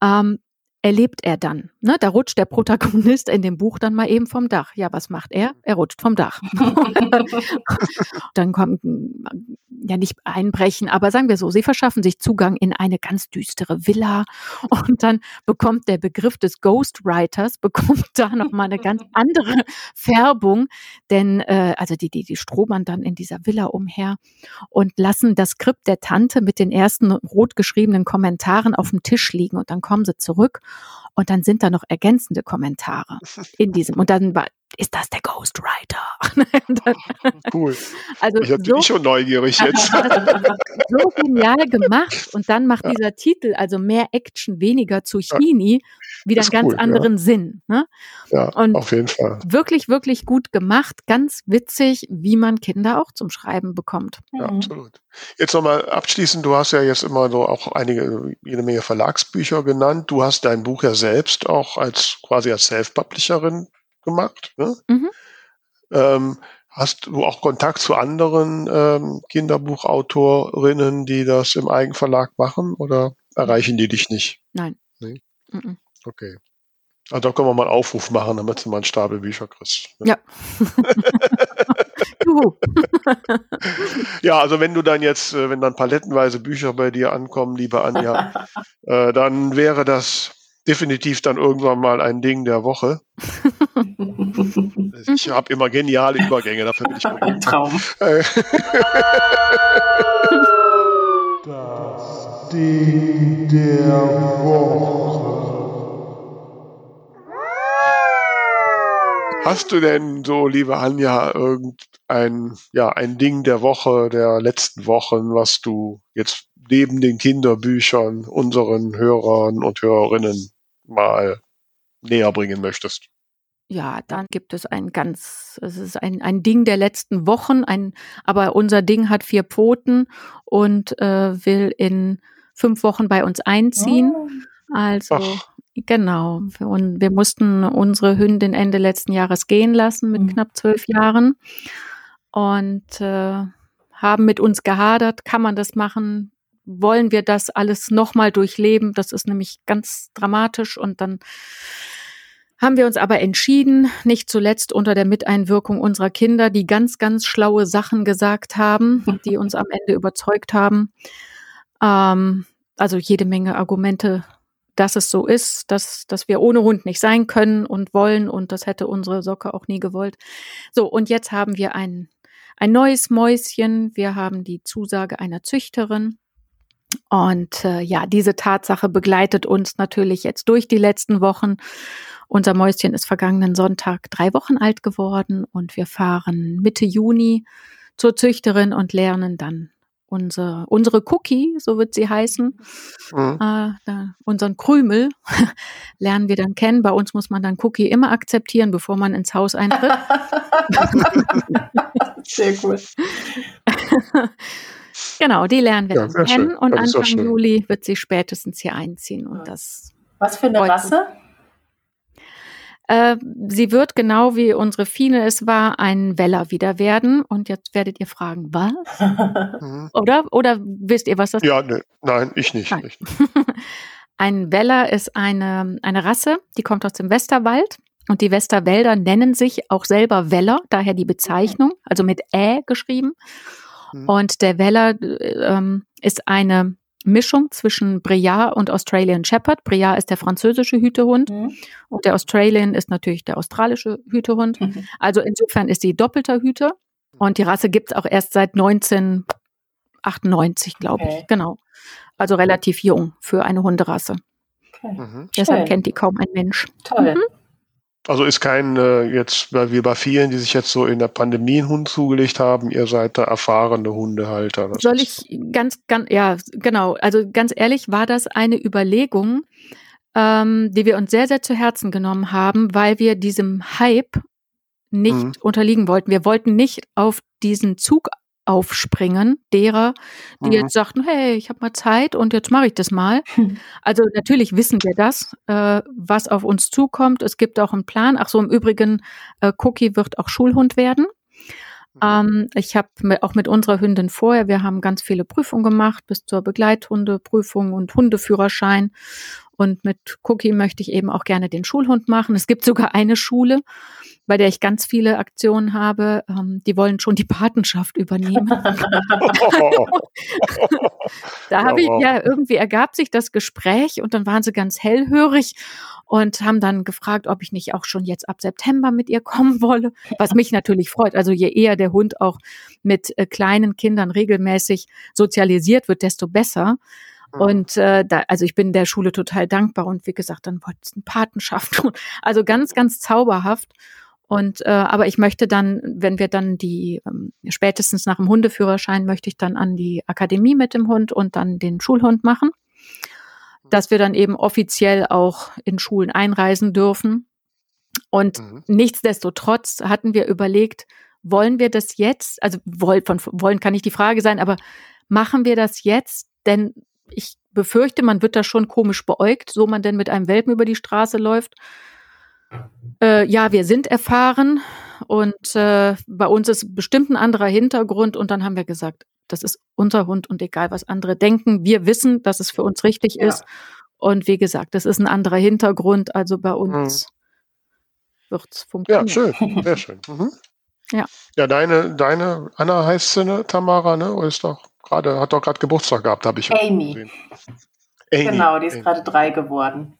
ähm, erlebt er dann. Ne? Da rutscht der Protagonist in dem Buch dann mal eben vom Dach. Ja, was macht er? Er rutscht vom Dach. *laughs* dann kommt ja nicht einbrechen, aber sagen wir so, sie verschaffen sich Zugang in eine ganz düstere Villa und dann bekommt der Begriff des Ghostwriters *laughs* bekommt da noch mal eine ganz andere Färbung, denn äh, also die die die strobern dann in dieser Villa umher und lassen das Skript der Tante mit den ersten rot geschriebenen Kommentaren auf dem Tisch liegen und dann kommen sie zurück und dann sind da noch ergänzende Kommentare in diesem. Und dann ist das der Ghostwriter? *laughs* cool. Also ich so, schon neugierig jetzt. so genial gemacht. *laughs* Und dann macht ja. dieser Titel, also mehr Action, weniger Zucchini, wieder einen ganz cool, anderen ja. Sinn. Ne? Ja, und auf jeden Fall. Wirklich, wirklich gut gemacht. Ganz witzig, wie man Kinder auch zum Schreiben bekommt. Ja, mhm. absolut. Jetzt nochmal abschließend, du hast ja jetzt immer so auch einige, jede Menge Verlagsbücher genannt. Du hast dein Buch ja selbst auch als quasi als Self-Publisherin gemacht. Ne? Mhm. Ähm, hast du auch Kontakt zu anderen ähm, Kinderbuchautorinnen, die das im Eigenverlag machen oder erreichen die dich nicht? Nein. Nee? Mhm. Okay. Also da können wir mal einen Aufruf machen, damit du mal einen Stapel Bücher kriegst. Ne? Ja. *laughs* ja, also wenn du dann jetzt, äh, wenn dann palettenweise Bücher bei dir ankommen, liebe Anja, *laughs* äh, dann wäre das definitiv dann irgendwann mal ein Ding der Woche. *laughs* ich habe immer geniale Übergänge, dafür bin ich *laughs* ein Traum. das Ding der Woche. Hast du denn so, liebe Anja, irgendein ja, ein Ding der Woche, der letzten Wochen, was du jetzt neben den Kinderbüchern unseren Hörern und Hörerinnen mal näher bringen möchtest? ja, dann gibt es ein ganz, es ist ein, ein Ding der letzten Wochen, ein, aber unser Ding hat vier Pfoten und äh, will in fünf Wochen bei uns einziehen. Oh. Also Ach. genau. Und wir mussten unsere Hündin Ende letzten Jahres gehen lassen mit mhm. knapp zwölf Jahren und äh, haben mit uns gehadert. Kann man das machen? Wollen wir das alles nochmal durchleben? Das ist nämlich ganz dramatisch und dann haben wir uns aber entschieden, nicht zuletzt unter der Miteinwirkung unserer Kinder, die ganz, ganz schlaue Sachen gesagt haben, die uns am Ende überzeugt haben. Ähm, also jede Menge Argumente, dass es so ist, dass, dass wir ohne Hund nicht sein können und wollen und das hätte unsere Socke auch nie gewollt. So, und jetzt haben wir ein, ein neues Mäuschen. Wir haben die Zusage einer Züchterin. Und äh, ja, diese Tatsache begleitet uns natürlich jetzt durch die letzten Wochen. Unser Mäuschen ist vergangenen Sonntag drei Wochen alt geworden und wir fahren Mitte Juni zur Züchterin und lernen dann unsere, unsere Cookie, so wird sie heißen, mhm. äh, unseren Krümel *laughs* lernen wir dann kennen. Bei uns muss man dann Cookie immer akzeptieren, bevor man ins Haus eintritt. *laughs* Sehr cool. *laughs* genau, die lernen wir ja, dann kennen schön. und Anfang Juli wird sie spätestens hier einziehen und das. Was für eine Rasse? Äh, sie wird genau wie unsere Fine es war, ein Weller wieder werden. Und jetzt werdet ihr fragen, was? *laughs* Mhm. Oder? Oder wisst ihr, was das ist? Ja, ne, nein, ich nicht. Nein. nicht. *laughs* ein Weller ist eine, eine Rasse, die kommt aus dem Westerwald. Und die Westerwälder nennen sich auch selber Weller, daher die Bezeichnung, also mit Ä geschrieben. Mhm. Und der Weller äh, ähm, ist eine Mischung zwischen Briard und Australian Shepherd. Briard ist der französische Hütehund mhm. und der Australian ist natürlich der australische Hütehund. Mhm. Also insofern ist sie doppelter Hüter und die Rasse gibt es auch erst seit 1998, glaube okay. ich. Genau. Also relativ jung für eine Hunderasse. Okay. Mhm. Deshalb kennt die kaum ein Mensch. Toll. Also ist kein äh, jetzt, weil wir bei vielen, die sich jetzt so in der Pandemie einen Hund zugelegt haben, ihr seid da erfahrene Hundehalter. Das Soll ich ganz, ganz, ja, genau. Also ganz ehrlich, war das eine Überlegung, ähm, die wir uns sehr, sehr zu Herzen genommen haben, weil wir diesem Hype nicht mhm. unterliegen wollten. Wir wollten nicht auf diesen Zug aufspringen, derer, die mhm. jetzt sagten, hey, ich habe mal Zeit und jetzt mache ich das mal. Hm. Also natürlich wissen wir das, äh, was auf uns zukommt. Es gibt auch einen Plan. Ach so, im Übrigen, äh, Cookie wird auch Schulhund werden. Mhm. Ähm, ich habe auch mit unserer Hündin vorher, wir haben ganz viele Prüfungen gemacht, bis zur Begleithundeprüfung und Hundeführerschein. Und mit Cookie möchte ich eben auch gerne den Schulhund machen. Es gibt sogar eine Schule, bei der ich ganz viele Aktionen habe. Ähm, die wollen schon die Patenschaft übernehmen. *laughs* da habe ich ja irgendwie ergab sich das Gespräch und dann waren sie ganz hellhörig und haben dann gefragt, ob ich nicht auch schon jetzt ab September mit ihr kommen wolle, was mich natürlich freut. Also je eher der Hund auch mit äh, kleinen Kindern regelmäßig sozialisiert wird, desto besser. Und äh, da, also ich bin der Schule total dankbar und wie gesagt, dann wollte es eine Patenschaft *laughs* tun. Also ganz, ganz zauberhaft. Und äh, aber ich möchte dann, wenn wir dann die ähm, spätestens nach dem Hundeführerschein möchte ich dann an die Akademie mit dem Hund und dann den Schulhund machen, dass wir dann eben offiziell auch in Schulen einreisen dürfen. Und mhm. nichtsdestotrotz hatten wir überlegt, wollen wir das jetzt? Also wollen, von wollen kann nicht die Frage sein, aber machen wir das jetzt? Denn ich befürchte, man wird da schon komisch beäugt, so man denn mit einem Welpen über die Straße läuft. Äh, ja, wir sind erfahren und äh, bei uns ist bestimmt ein anderer Hintergrund und dann haben wir gesagt, das ist unser Hund und egal was andere denken, wir wissen, dass es für uns richtig ja. ist und wie gesagt, das ist ein anderer Hintergrund, also bei uns mhm. wird es funktionieren. Ja, schön, *laughs* sehr schön. Mhm. Ja. Ja, deine, deine Anna heißt sie, ne, Tamara, ne? Ist doch gerade, hat doch gerade Geburtstag gehabt, habe ich Amy. gesehen. Amy. Genau, die ist gerade drei geworden.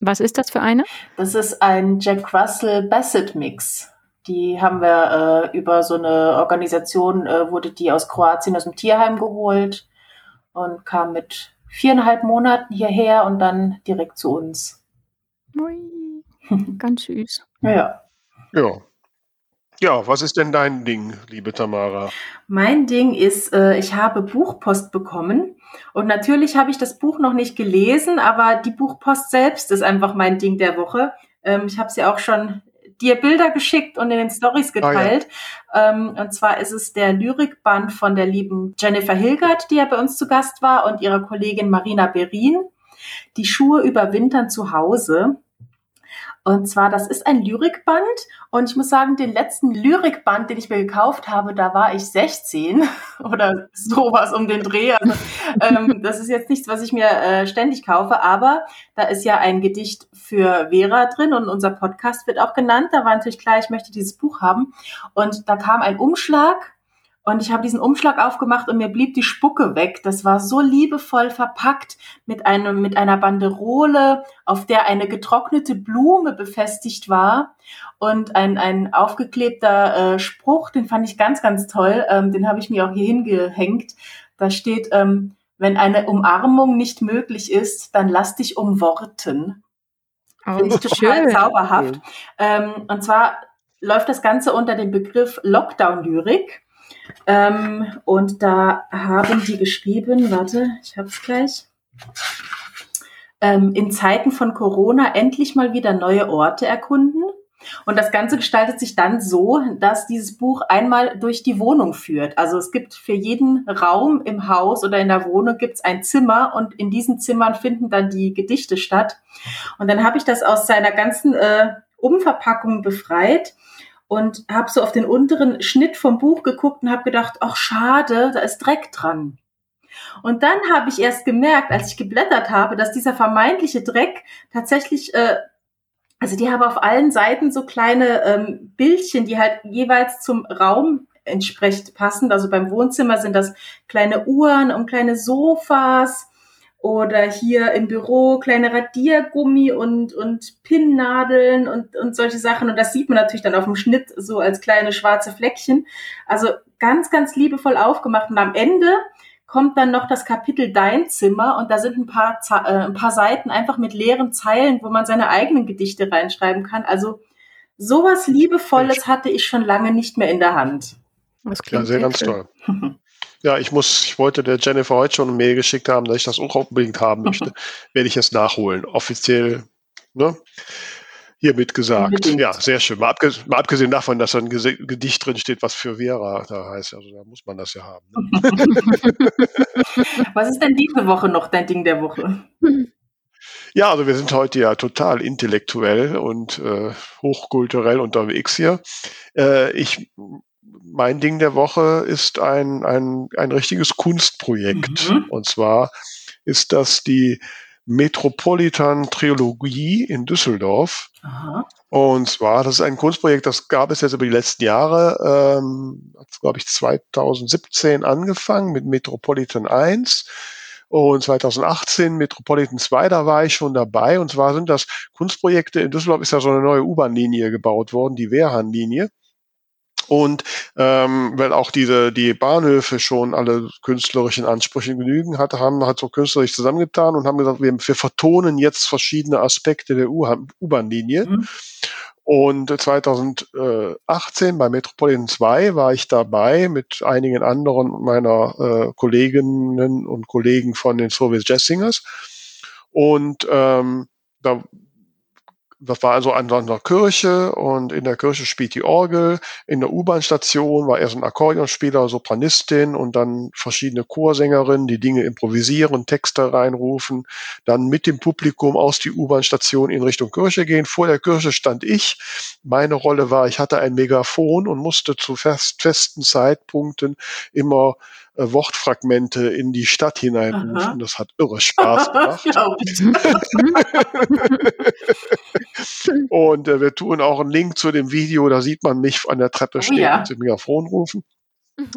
Was ist das für eine? Das ist ein Jack Russell Bassett Mix. Die haben wir äh, über so eine Organisation, äh, wurde die aus Kroatien aus dem Tierheim geholt und kam mit viereinhalb Monaten hierher und dann direkt zu uns. Ui, ganz süß. Ja. Ja. Ja, was ist denn dein Ding, liebe Tamara? Mein Ding ist, äh, ich habe Buchpost bekommen und natürlich habe ich das Buch noch nicht gelesen, aber die Buchpost selbst ist einfach mein Ding der Woche. Ähm, ich habe sie auch schon dir Bilder geschickt und in den Stories geteilt. Ah, ja. ähm, und zwar ist es der Lyrikband von der lieben Jennifer Hilgert, die ja bei uns zu Gast war, und ihrer Kollegin Marina Berin. Die Schuhe überwintern zu Hause. Und zwar, das ist ein Lyrikband. Und ich muss sagen, den letzten Lyrikband, den ich mir gekauft habe, da war ich 16 *laughs* oder sowas um den Dreh. Also, ähm, *laughs* das ist jetzt nichts, was ich mir äh, ständig kaufe. Aber da ist ja ein Gedicht für Vera drin und unser Podcast wird auch genannt. Da war natürlich klar, ich möchte dieses Buch haben. Und da kam ein Umschlag und ich habe diesen Umschlag aufgemacht und mir blieb die Spucke weg. Das war so liebevoll verpackt mit einem mit einer Banderole, auf der eine getrocknete Blume befestigt war und ein ein aufgeklebter äh, Spruch. Den fand ich ganz ganz toll. Ähm, den habe ich mir auch hier hingehängt. Da steht: ähm, Wenn eine Umarmung nicht möglich ist, dann lass dich umworten. Oh, Finde ich *laughs* total schön. zauberhaft. Ähm, und zwar läuft das Ganze unter dem Begriff Lockdown-Lyrik. Ähm, und da haben die geschrieben, warte, ich hab's gleich. Ähm, in Zeiten von Corona endlich mal wieder neue Orte erkunden. Und das Ganze gestaltet sich dann so, dass dieses Buch einmal durch die Wohnung führt. Also es gibt für jeden Raum im Haus oder in der Wohnung gibt's ein Zimmer und in diesen Zimmern finden dann die Gedichte statt. Und dann habe ich das aus seiner ganzen äh, Umverpackung befreit und habe so auf den unteren Schnitt vom Buch geguckt und habe gedacht, ach schade, da ist Dreck dran. Und dann habe ich erst gemerkt, als ich geblättert habe, dass dieser vermeintliche Dreck tatsächlich, äh, also die haben auf allen Seiten so kleine ähm, Bildchen, die halt jeweils zum Raum entsprechend passen. Also beim Wohnzimmer sind das kleine Uhren und kleine Sofas oder hier im Büro kleine Radiergummi und, und Pinnnadeln und, und solche Sachen. Und das sieht man natürlich dann auf dem Schnitt so als kleine schwarze Fleckchen. Also ganz, ganz liebevoll aufgemacht. Und am Ende kommt dann noch das Kapitel Dein Zimmer und da sind ein paar, äh, ein paar Seiten einfach mit leeren Zeilen, wo man seine eigenen Gedichte reinschreiben kann. Also sowas Liebevolles hatte ich schon lange nicht mehr in der Hand. Das klingt ja, sehr ganz toll. *laughs* Ja, ich muss, ich wollte der Jennifer heute schon eine Mail geschickt haben, dass ich das auch unbedingt haben *laughs* möchte. Werde ich jetzt nachholen. Offiziell, ne? Hiermit gesagt. Unbedingt. Ja, sehr schön. Mal, abgesehen, mal abgesehen davon, dass da ein Gedicht drin steht, was für Vera da heißt. Also da muss man das ja haben. Ne? *laughs* was ist denn diese Woche noch dein Ding der Woche? Ja, also wir sind heute ja total intellektuell und äh, hochkulturell unterwegs hier. Äh, ich mein Ding der Woche ist ein, ein, ein richtiges Kunstprojekt. Mhm. Und zwar ist das die Metropolitan Trilogie in Düsseldorf. Aha. Und zwar, das ist ein Kunstprojekt, das gab es jetzt über die letzten Jahre, ähm, glaube ich, 2017 angefangen mit Metropolitan 1 und 2018 Metropolitan 2, da war ich schon dabei. Und zwar sind das Kunstprojekte, in Düsseldorf ist ja so eine neue U-Bahn-Linie gebaut worden, die Wehrhahn-Linie und ähm, weil auch diese die Bahnhöfe schon alle künstlerischen Ansprüchen genügen hatte, haben halt so künstlerisch zusammengetan und haben gesagt, wir, wir vertonen jetzt verschiedene Aspekte der U-Bahn-Linie. Mhm. Und 2018 bei Metropolitan 2 war ich dabei mit einigen anderen meiner äh, Kolleginnen und Kollegen von den Soviet Jazz Singers. Und ähm, da das war also an einer Kirche und in der Kirche spielt die Orgel. In der U-Bahn-Station war er so ein Akkordeonspieler, Sopranistin und dann verschiedene Chorsängerinnen, die Dinge improvisieren, Texte reinrufen, dann mit dem Publikum aus die U-Bahn-Station in Richtung Kirche gehen. Vor der Kirche stand ich. Meine Rolle war, ich hatte ein Megafon und musste zu fest, festen Zeitpunkten immer Wortfragmente in die Stadt hineinrufen. Aha. Das hat irre *laughs* Spaß gemacht. *laughs* und äh, wir tun auch einen Link zu dem Video, da sieht man mich an der Treppe oh stehen ja. und dem Mikrofon rufen. Mhm.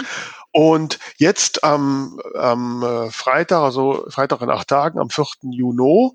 Und jetzt am, am äh, Freitag, also Freitag in acht Tagen, am 4. Juni,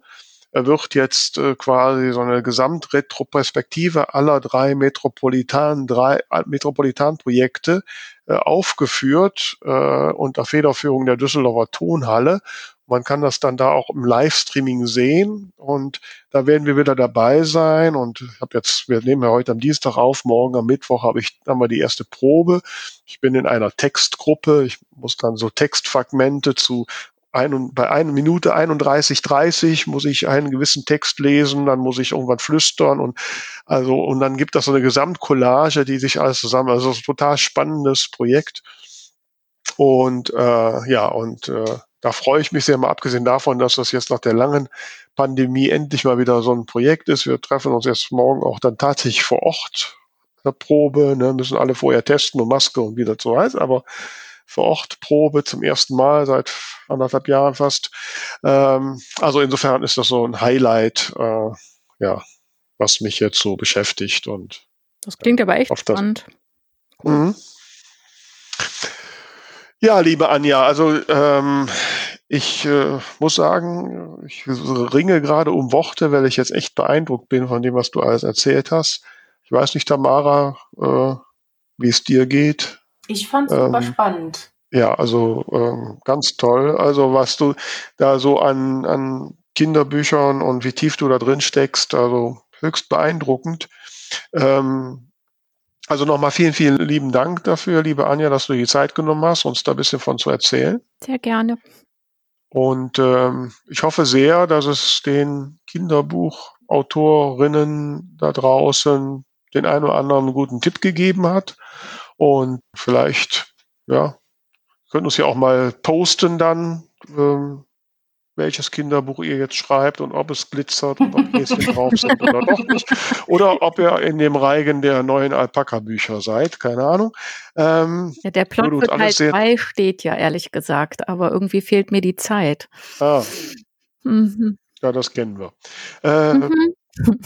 wird jetzt äh, quasi so eine Gesamtretroperspektive aller drei Metropolitan, drei Metropolitan-Projekte äh, aufgeführt äh, unter Federführung der Düsseldorfer Tonhalle. Man kann das dann da auch im Livestreaming sehen und da werden wir wieder dabei sein und ich habe jetzt, wir nehmen ja heute am Dienstag auf, morgen am Mittwoch habe ich haben wir die erste Probe. Ich bin in einer Textgruppe, ich muss dann so Textfragmente zu ein, bei einer Minute 31, 30 muss ich einen gewissen Text lesen, dann muss ich irgendwann flüstern und also und dann gibt das so eine Gesamtcollage, die sich alles zusammen, also ein total spannendes Projekt. Und äh, ja, und äh, da freue ich mich sehr mal abgesehen davon, dass das jetzt nach der langen Pandemie endlich mal wieder so ein Projekt ist. Wir treffen uns jetzt morgen auch dann tatsächlich vor Ort eine Probe, ne, müssen alle vorher testen und Maske und wie das so heißt, aber vor Ort Probe zum ersten Mal seit anderthalb Jahren fast. Ähm, also insofern ist das so ein Highlight, äh, ja, was mich jetzt so beschäftigt und das klingt aber echt spannend. Mhm. Ja, liebe Anja, also ähm, ich äh, muss sagen, ich ringe gerade um Worte, weil ich jetzt echt beeindruckt bin von dem, was du alles erzählt hast. Ich weiß nicht, Tamara, äh, wie es dir geht. Ich fand es ähm, super spannend. Ja, also ähm, ganz toll. Also was du da so an, an Kinderbüchern und wie tief du da drin steckst, also höchst beeindruckend. Ähm, also nochmal vielen, vielen lieben Dank dafür, liebe Anja, dass du die Zeit genommen hast, uns da ein bisschen von zu erzählen. Sehr gerne. Und ähm, ich hoffe sehr, dass es den Kinderbuchautorinnen da draußen den einen oder anderen guten Tipp gegeben hat. Und vielleicht, ja, könnt uns ja auch mal posten dann, ähm, welches Kinderbuch ihr jetzt schreibt und ob es glitzert und ob Häschen drauf *laughs* sind oder doch nicht. Oder ob ihr in dem Reigen der neuen Alpaka-Bücher seid, keine Ahnung. Ähm, ja, der Plot für Teil 2 steht ja, ehrlich gesagt, aber irgendwie fehlt mir die Zeit. Ah. Mhm. Ja, das kennen wir. Äh, mhm. *laughs*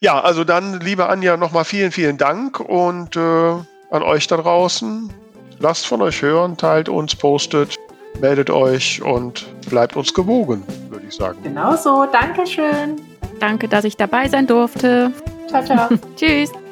Ja, also dann, liebe Anja, nochmal vielen, vielen Dank und äh, an euch da draußen. Lasst von euch hören, teilt uns, postet, meldet euch und bleibt uns gewogen, würde ich sagen. Genau so. Dankeschön. Danke, dass ich dabei sein durfte. Ciao, ciao. *laughs* Tschüss. *laughs*